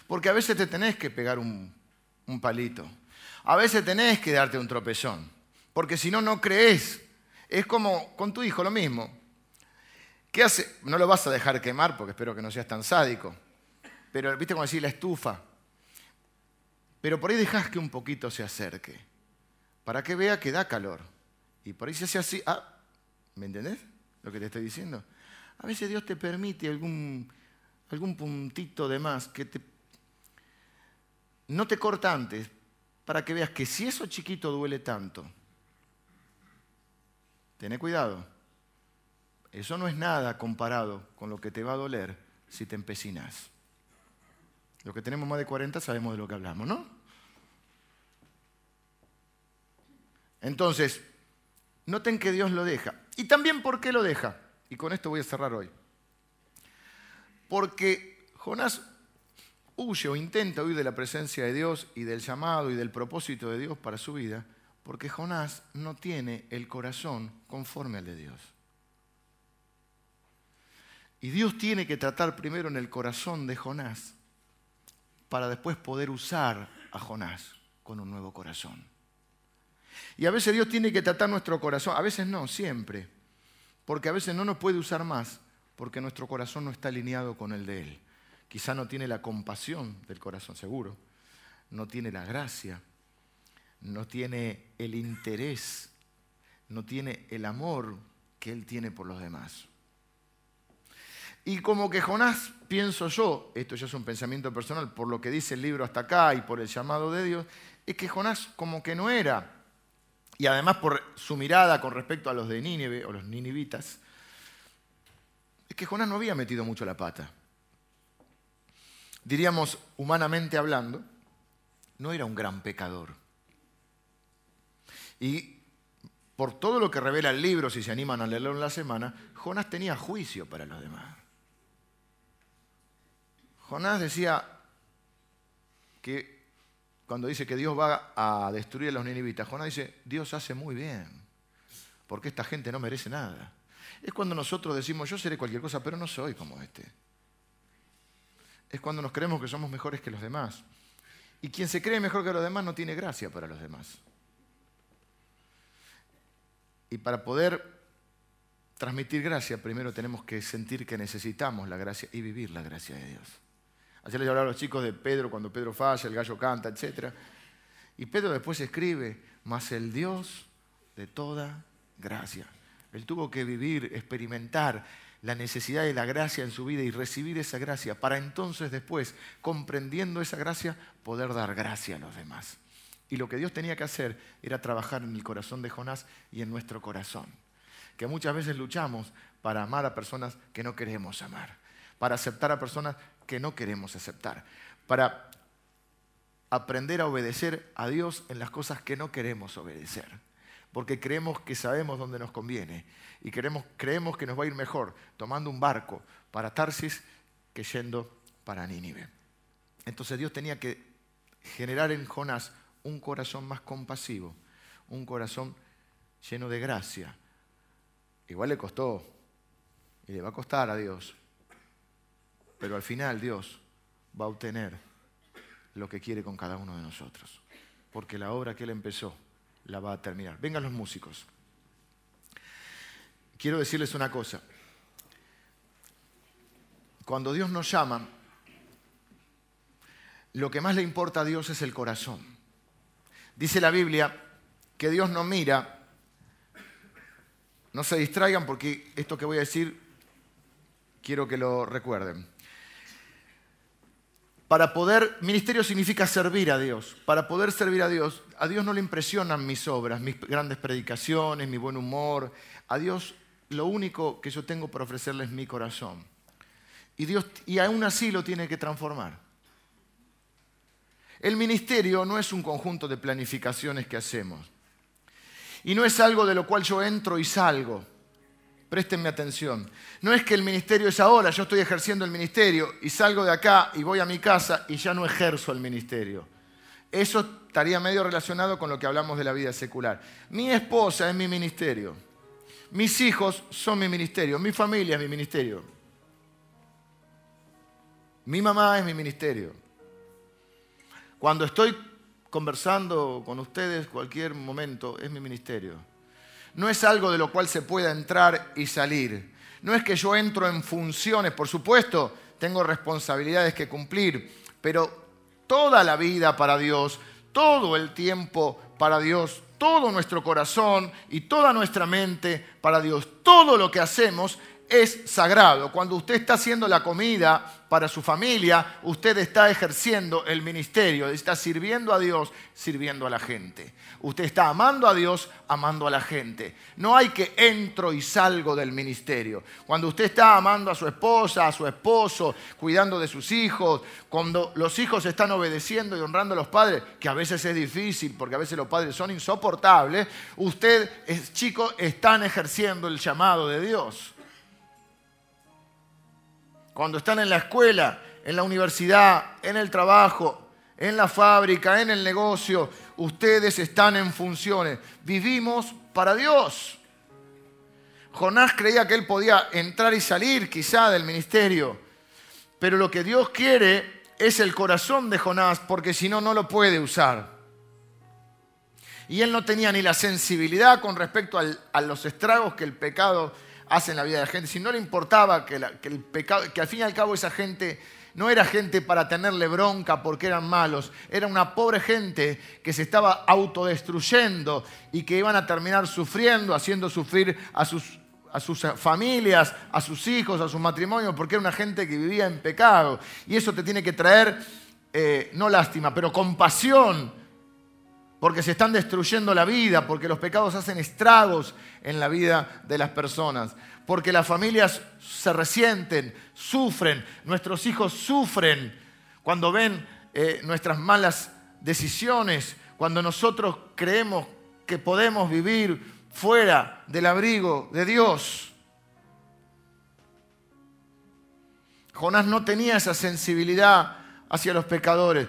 Porque a veces te tenés que pegar un, palito. A veces tenés que darte un tropezón. Porque si no, no crees. Es como con tu hijo lo mismo. ¿Qué hace? No lo vas a dejar quemar porque espero que no seas tan sádico. Pero, ¿viste como decir la estufa? Pero por ahí dejas que un poquito se acerque. Para que vea que da calor. Y por ahí se hace así. Ah, ¿Me entendés lo que te estoy diciendo? A veces Dios te permite algún, algún puntito de más que te, no te corta antes para que veas que si eso chiquito duele tanto, tené cuidado. Eso no es nada comparado con lo que te va a doler si te empecinas. Los que tenemos más de 40 sabemos de lo que hablamos, ¿no? Entonces, noten que Dios lo deja. Y también por qué lo deja. Y con esto voy a cerrar hoy. Porque Jonás huye o intenta huir de la presencia de Dios y del llamado y del propósito de Dios para su vida, porque Jonás no tiene el corazón conforme al de Dios. Y Dios tiene que tratar primero en el corazón de Jonás para después poder usar a Jonás con un nuevo corazón. Y a veces Dios tiene que tratar nuestro corazón, a veces no, siempre. Porque a veces no nos puede usar más, porque nuestro corazón no está alineado con el de Él. Quizá no tiene la compasión del corazón, seguro. No tiene la gracia, no tiene el interés, no tiene el amor que Él tiene por los demás. Y como que Jonás, pienso yo, esto ya es un pensamiento personal, por lo que dice el libro hasta acá y por el llamado de Dios, es que Jonás como que no era, y además por su mirada con respecto a los de Nínive o los ninivitas, es que Jonás no había metido mucho la pata. Diríamos, humanamente hablando, no era un gran pecador. Y por todo lo que revela el libro, si se animan a leerlo en la semana, Jonás tenía juicio para los demás. Jonás decía que cuando dice que Dios va a destruir a los ninivitas, Jonás dice, Dios hace muy bien, porque esta gente no merece nada. Es cuando nosotros decimos, yo seré cualquier cosa, pero no soy como este. Es cuando nos creemos que somos mejores que los demás. Y quien se cree mejor que los demás no tiene gracia para los demás. Y para poder transmitir gracia, primero tenemos que sentir que necesitamos la gracia y vivir la gracia de Dios. Ayer les hablaba a los chicos de Pedro cuando Pedro falla, el gallo canta, etc. Y Pedro después escribe, mas el Dios de toda gracia. Él tuvo que vivir, experimentar la necesidad de la gracia en su vida y recibir esa gracia para entonces después, comprendiendo esa gracia, poder dar gracia a los demás. Y lo que Dios tenía que hacer era trabajar en el corazón de Jonás y en nuestro corazón. Que muchas veces luchamos para amar a personas que no queremos amar, para aceptar a personas que no queremos aceptar, para aprender a obedecer a Dios en las cosas que no queremos obedecer, porque creemos que sabemos dónde nos conviene y creemos, creemos que nos va a ir mejor tomando un barco para Tarsis que yendo para Nínive. Entonces Dios tenía que generar en Jonás un corazón más compasivo, un corazón lleno de gracia. Igual le costó y le va a costar a Dios, pero al final Dios va a obtener lo que quiere con cada uno de nosotros. Porque la obra que Él empezó la va a terminar. Vengan los músicos. Quiero decirles una cosa. Cuando Dios nos llama, lo que más le importa a Dios es el corazón. Dice la Biblia que Dios no mira, no se distraigan porque esto que voy a decir quiero que lo recuerden. Para poder, ministerio significa servir a Dios. Para poder servir a Dios, a Dios no le impresionan mis obras, mis grandes predicaciones, mi buen humor. A Dios lo único que yo tengo para ofrecerle es mi corazón. Y Dios, y aún así lo tiene que transformar. El ministerio no es un conjunto de planificaciones que hacemos. Y no es algo de lo cual yo entro y salgo. Préstenme atención. No es que el ministerio es ahora, yo estoy ejerciendo el ministerio y salgo de acá y voy a mi casa y ya no ejerzo el ministerio. Eso estaría medio relacionado con lo que hablamos de la vida secular. Mi esposa es mi ministerio. Mis hijos son mi ministerio. Mi familia es mi ministerio. Mi mamá es mi ministerio. Cuando estoy conversando con ustedes, cualquier momento, es mi ministerio no es algo de lo cual se pueda entrar y salir. No es que yo entro en funciones, por supuesto, tengo responsabilidades que cumplir, pero toda la vida para Dios, todo el tiempo para Dios, todo nuestro corazón y toda nuestra mente para Dios, todo lo que hacemos es sagrado. Cuando usted está haciendo la comida para su familia, usted está ejerciendo el ministerio, está sirviendo a Dios, sirviendo a la gente. Usted está amando a Dios, amando a la gente. No hay que entro y salgo del ministerio. Cuando usted está amando a su esposa, a su esposo, cuidando de sus hijos, cuando los hijos están obedeciendo y honrando a los padres, que a veces es difícil porque a veces los padres son insoportables, usted, chicos, están ejerciendo el llamado de Dios cuando están en la escuela, en la universidad, en el trabajo, en la fábrica, en el negocio, ustedes están en funciones. Vivimos para Dios. Jonás creía que él podía entrar y salir quizá del ministerio, pero lo que Dios quiere es el corazón de Jonás, porque si no, no lo puede usar. Y él no tenía ni la sensibilidad con respecto a los estragos que el pecado hace en la vida de la gente. Si no le importaba que, el pecado, que al fin y al cabo esa gente no era gente para tenerle bronca porque eran malos, era una pobre gente que se estaba autodestruyendo y que iban a terminar sufriendo, haciendo sufrir a sus, a sus familias, a sus hijos, a sus matrimonios, porque era una gente que vivía en pecado. Y eso te tiene que traer, eh, no lástima, pero compasión, porque se están destruyendo la vida, porque los pecados hacen estragos en la vida de las personas porque las familias se resienten, sufren, nuestros hijos sufren cuando ven eh, nuestras malas decisiones, cuando nosotros creemos que podemos vivir fuera del abrigo de Dios. Jonás no tenía esa sensibilidad hacia los pecadores.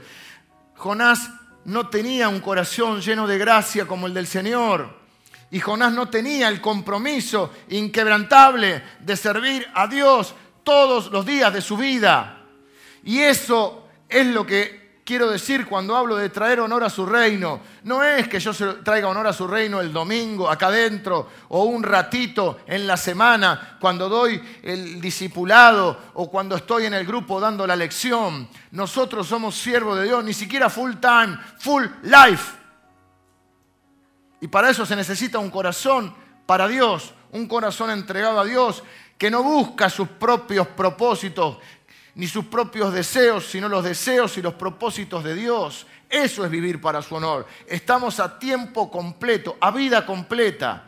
Jonás no tenía un corazón lleno de gracia como el del Señor. Y Jonás no tenía el compromiso inquebrantable de servir a Dios todos los días de su vida. Y eso es lo que quiero decir cuando hablo de traer honor a su reino. No es que yo traiga honor a su reino el domingo acá adentro o un ratito en la semana cuando doy el discipulado o cuando estoy en el grupo dando la lección. Nosotros somos siervos de Dios, ni siquiera full time, full life. Y para eso se necesita un corazón para Dios, un corazón entregado a Dios, que no busca sus propios propósitos ni sus propios deseos, sino los deseos y los propósitos de Dios. Eso es vivir para su honor. Estamos a tiempo completo, a vida completa.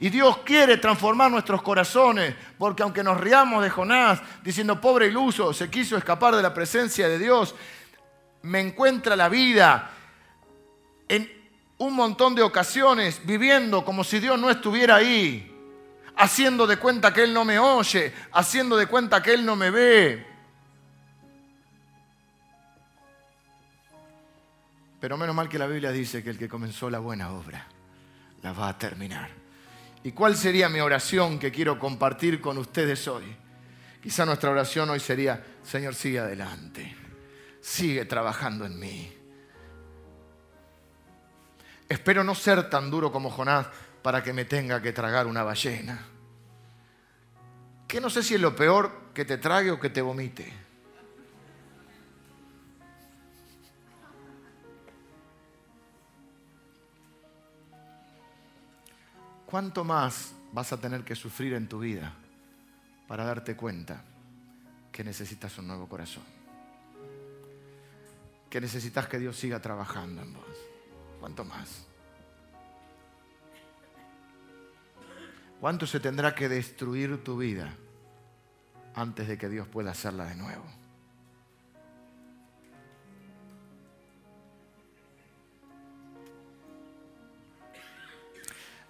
Y Dios quiere transformar nuestros corazones, porque aunque nos riamos de Jonás, diciendo, pobre iluso, se quiso escapar de la presencia de Dios, me encuentra la vida en un montón de ocasiones viviendo como si Dios no estuviera ahí, haciendo de cuenta que Él no me oye, haciendo de cuenta que Él no me ve. Pero menos mal que la Biblia dice que el que comenzó la buena obra la va a terminar. ¿Y cuál sería mi oración que quiero compartir con ustedes hoy? Quizá nuestra oración hoy sería, Señor, sigue adelante, sigue trabajando en mí Espero no ser tan duro como Jonás para que me tenga que tragar una ballena. Que no sé si es lo peor que te trague o que te vomite. ¿Cuánto más vas a tener que sufrir en tu vida para darte cuenta que necesitas un nuevo corazón? Que necesitas que Dios siga trabajando en vos. ¿Cuánto más? ¿Cuánto se tendrá que destruir tu vida antes de que Dios pueda hacerla de nuevo?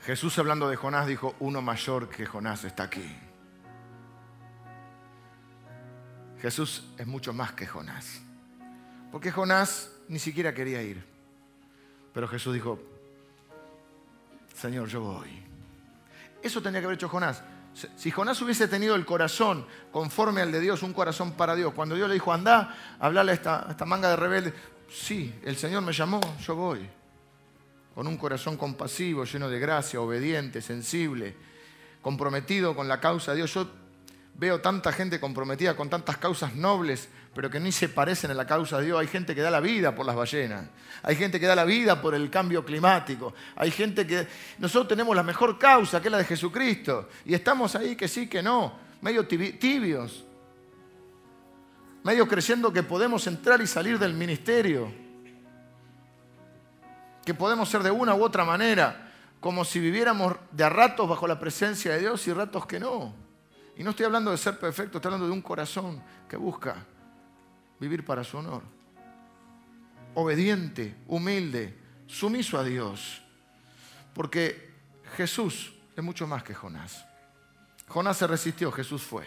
Jesús hablando de Jonás dijo, uno mayor que Jonás está aquí. Jesús es mucho más que Jonás. Porque Jonás ni siquiera quería ir. Pero Jesús dijo, Señor, yo voy. Eso tenía que haber hecho Jonás. Si Jonás hubiese tenido el corazón conforme al de Dios, un corazón para Dios, cuando Dios le dijo, anda, hablarle a esta, esta manga de rebelde, sí, el Señor me llamó, yo voy. Con un corazón compasivo, lleno de gracia, obediente, sensible, comprometido con la causa de Dios. Yo veo tanta gente comprometida con tantas causas nobles, pero que ni se parecen a la causa de Dios. Hay gente que da la vida por las ballenas, hay gente que da la vida por el cambio climático, hay gente que... Nosotros tenemos la mejor causa, que es la de Jesucristo, y estamos ahí que sí, que no, medio tibios, medio creyendo que podemos entrar y salir del ministerio, que podemos ser de una u otra manera, como si viviéramos de a ratos bajo la presencia de Dios y ratos que no. Y no estoy hablando de ser perfecto, estoy hablando de un corazón que busca vivir para su honor. Obediente, humilde, sumiso a Dios. Porque Jesús es mucho más que Jonás. Jonás se resistió, Jesús fue.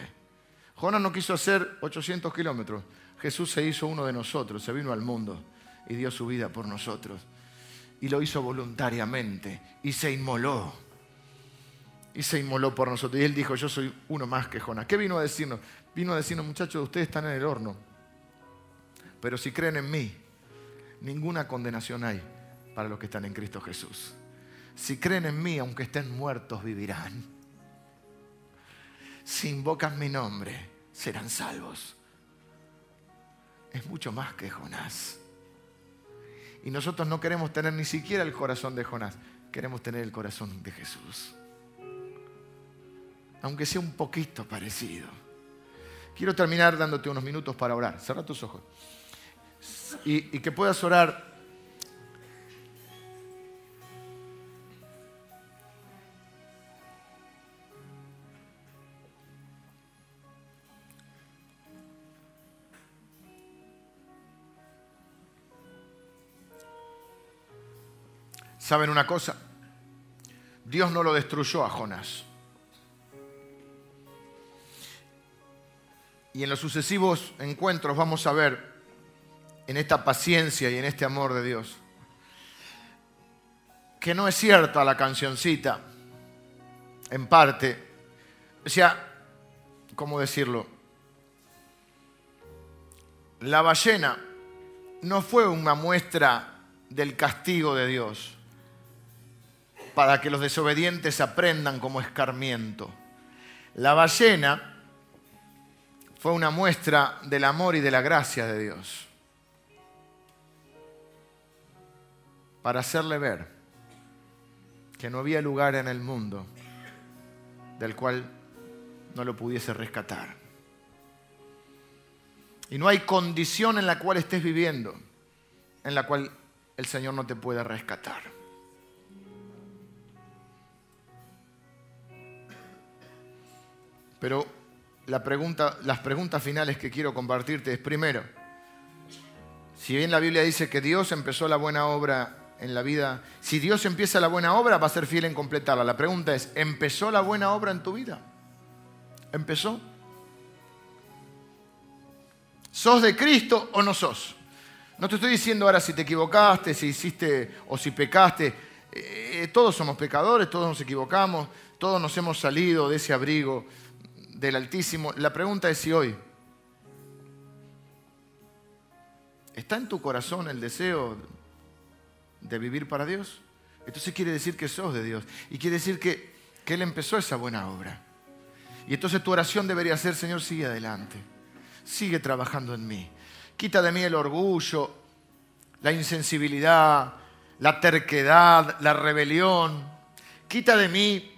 Jonás no quiso hacer 800 kilómetros. Jesús se hizo uno de nosotros, se vino al mundo y dio su vida por nosotros. Y lo hizo voluntariamente y se inmoló y se inmoló por nosotros. Y él dijo, yo soy uno más que Jonás. ¿Qué vino a decirnos? Vino a decirnos, muchachos, ustedes están en el horno. Pero si creen en mí, ninguna condenación hay para los que están en Cristo Jesús. Si creen en mí, aunque estén muertos, vivirán. Si invocan mi nombre, serán salvos. Es mucho más que Jonás. Y nosotros no queremos tener ni siquiera el corazón de Jonás, queremos tener el corazón de Jesús. Aunque sea un poquito parecido. Quiero terminar dándote unos minutos para orar. Cerra tus ojos. Y, y que puedas orar ¿Saben una cosa? Dios no lo destruyó a Jonás. Y en los sucesivos encuentros vamos a ver en esta paciencia y en este amor de Dios que no es cierta la cancioncita, en parte. O sea, ¿cómo decirlo? La ballena no fue una muestra del castigo de Dios para que los desobedientes aprendan como escarmiento. La ballena fue una muestra del amor y de la gracia de Dios para hacerle ver que no había lugar en el mundo del cual no lo pudiese rescatar. Y no hay condición en la cual estés viviendo en la cual el Señor no te pueda rescatar. Pero la pregunta, las preguntas finales que quiero compartirte es, primero, si bien la Biblia dice que Dios empezó la buena obra en la vida, si Dios empieza la buena obra, va a ser fiel en completarla. La pregunta es, ¿empezó la buena obra en tu vida? ¿Empezó? ¿Sos de Cristo o no sos? No te estoy diciendo ahora si te equivocaste, si hiciste o si pecaste. Eh, todos somos pecadores, todos nos equivocamos, todos nos hemos salido de ese abrigo del Altísimo. La pregunta es si hoy está en tu corazón el deseo de vivir para Dios. Entonces quiere decir que sos de Dios y quiere decir que, que Él empezó esa buena obra. Y entonces tu oración debería ser, Señor, sigue adelante, sigue trabajando en mí. Quita de mí el orgullo, la insensibilidad, la terquedad, la rebelión. Quita de mí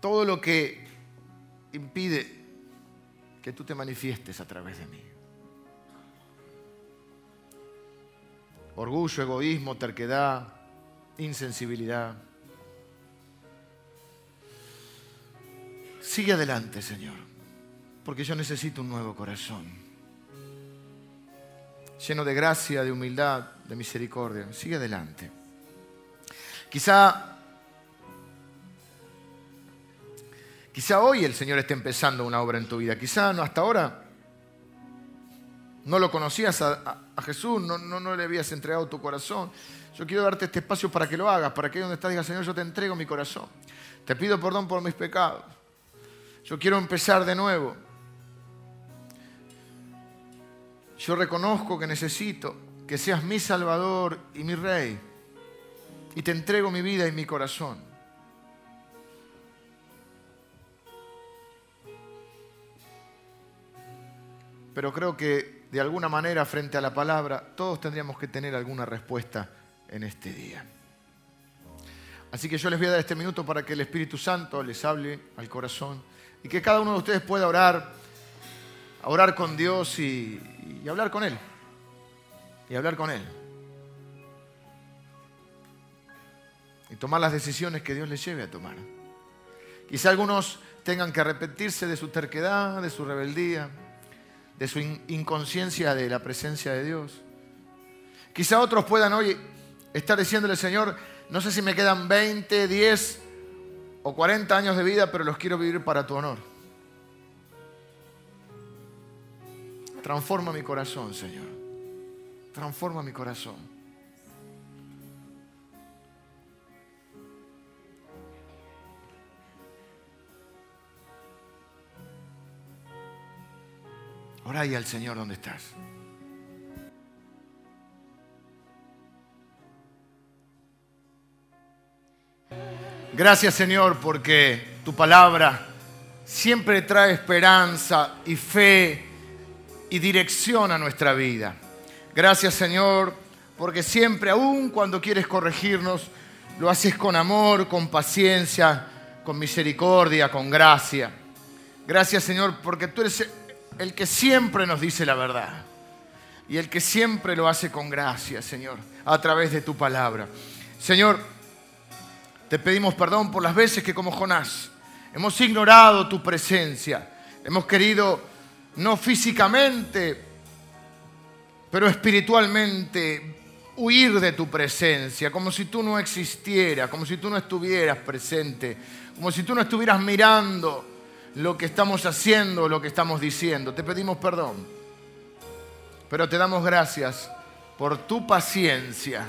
todo lo que impide que tú te manifiestes a través de mí. Orgullo, egoísmo, terquedad, insensibilidad. Sigue adelante, Señor, porque yo necesito un nuevo corazón, lleno de gracia, de humildad, de misericordia. Sigue adelante. Quizá Quizá hoy el Señor esté empezando una obra en tu vida. Quizá no hasta ahora no lo conocías a, Jesús, no, no, no, le habías entregado tu corazón. Yo quiero darte este espacio para que lo hagas, para que donde estás digas, Señor, yo te entrego mi corazón. Te pido perdón por mis pecados. Yo quiero empezar de nuevo. Yo reconozco que necesito que seas mi Salvador y mi Rey. Y te entrego mi vida y mi corazón. Pero creo que de alguna manera frente a la palabra todos tendríamos que tener alguna respuesta en este día. Así que yo les voy a dar este minuto para que el Espíritu Santo les hable al corazón y que cada uno de ustedes pueda orar, orar con Dios y, y hablar con Él. Y hablar con Él. Y tomar las decisiones que Dios les lleve a tomar. Quizá algunos tengan que arrepentirse de su terquedad, de su rebeldía, de su inconsciencia de la presencia de Dios. Quizá otros puedan hoy estar diciéndole, Señor, no sé si me quedan 20, 10 o 40 años de vida, pero los quiero vivir para tu honor. Transforma mi corazón, Señor. Transforma mi corazón. Ora ahí al Señor donde estás. Gracias Señor porque tu palabra siempre trae esperanza y fe y dirección a nuestra vida. Gracias Señor porque siempre, aun cuando quieres corregirnos, lo haces con amor, con paciencia, con misericordia, con gracia. Gracias Señor porque tú eres el que siempre nos dice la verdad y el que siempre lo hace con gracia, Señor, a través de tu palabra. Señor, te pedimos perdón por las veces que como Jonás hemos ignorado tu presencia, hemos querido no físicamente, pero espiritualmente huir de tu presencia, como si tú no existieras, como si tú no estuvieras presente, como si tú no estuvieras mirando lo que estamos haciendo, lo que estamos diciendo. Te pedimos perdón, pero te damos gracias por tu paciencia,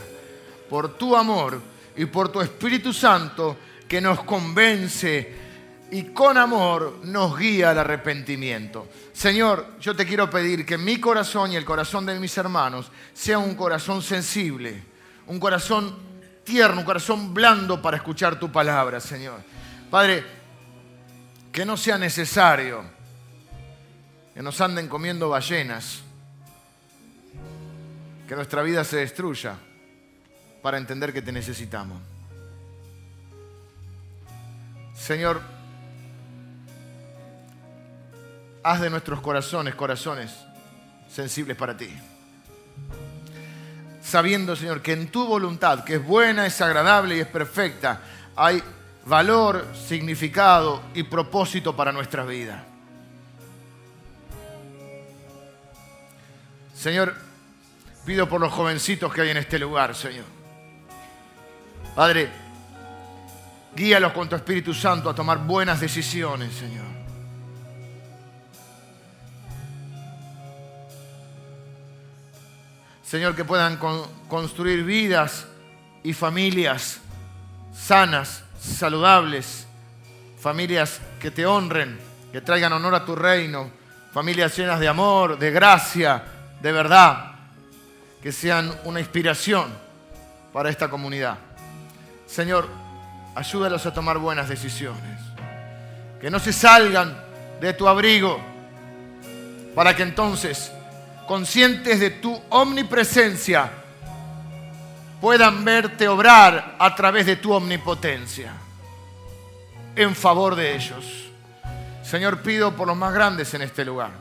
por tu amor y por tu Espíritu Santo que nos convence y con amor nos guía al arrepentimiento. Señor, yo te quiero pedir que mi corazón y el corazón de mis hermanos sea un corazón sensible, un corazón tierno, un corazón blando para escuchar tu palabra, Señor. Padre, que no sea necesario que nos anden comiendo ballenas, que nuestra vida se destruya para entender que te necesitamos. Señor, haz de nuestros corazones corazones sensibles para ti. Sabiendo, Señor, que en tu voluntad, que es buena, es agradable y es perfecta, hay valor, significado y propósito para nuestra vida. Señor, pido por los jovencitos que hay en este lugar, Señor. Padre, guíalos con tu Espíritu Santo a tomar buenas decisiones, Señor. Señor, que puedan construir vidas y familias sanas, saludables, familias que te honren, que traigan honor a tu reino, familias llenas de amor, de gracia, de verdad, que sean una inspiración para esta comunidad. Señor, ayúdalos a tomar buenas decisiones. Que no se salgan de tu abrigo para que entonces, conscientes de tu omnipresencia, puedan verte obrar a través de tu omnipotencia en favor de ellos. Señor, pido por los más grandes en este lugar.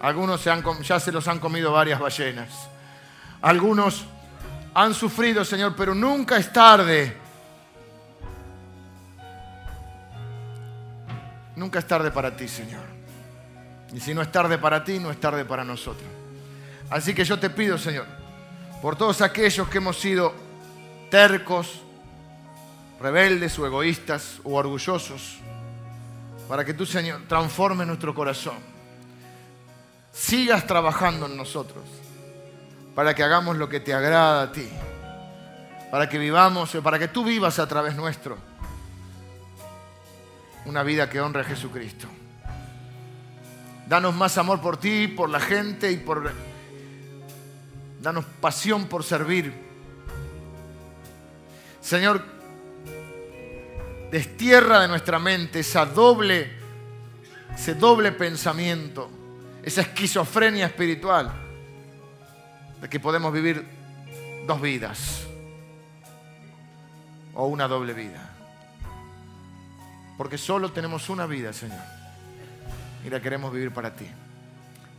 Algunos ya se los han comido varias ballenas. Algunos han sufrido, Señor, pero nunca es tarde Nunca es tarde para ti, Señor. Y si no es tarde para ti, no es tarde para nosotros. Así que yo te pido, Señor, por todos aquellos que hemos sido tercos, rebeldes o egoístas o orgullosos, para que tú, Señor, transforme nuestro corazón. Sigas trabajando en nosotros, para que hagamos lo que te agrada a ti, para que vivamos, para que tú vivas a través nuestro una vida que honre a Jesucristo. Danos más amor por ti, por la gente y por... Danos pasión por servir. Señor, destierra de nuestra mente esa doble, ese doble pensamiento, esa esquizofrenia espiritual de que podemos vivir dos vidas o una doble vida. Porque solo tenemos una vida, Señor. Y la queremos vivir para ti.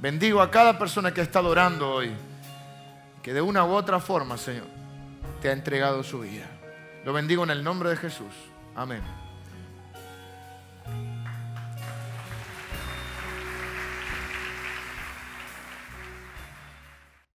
Bendigo a cada persona que ha estado orando hoy. Que de una u otra forma, Señor, te ha entregado su vida. Lo bendigo en el nombre de Jesús. Amén.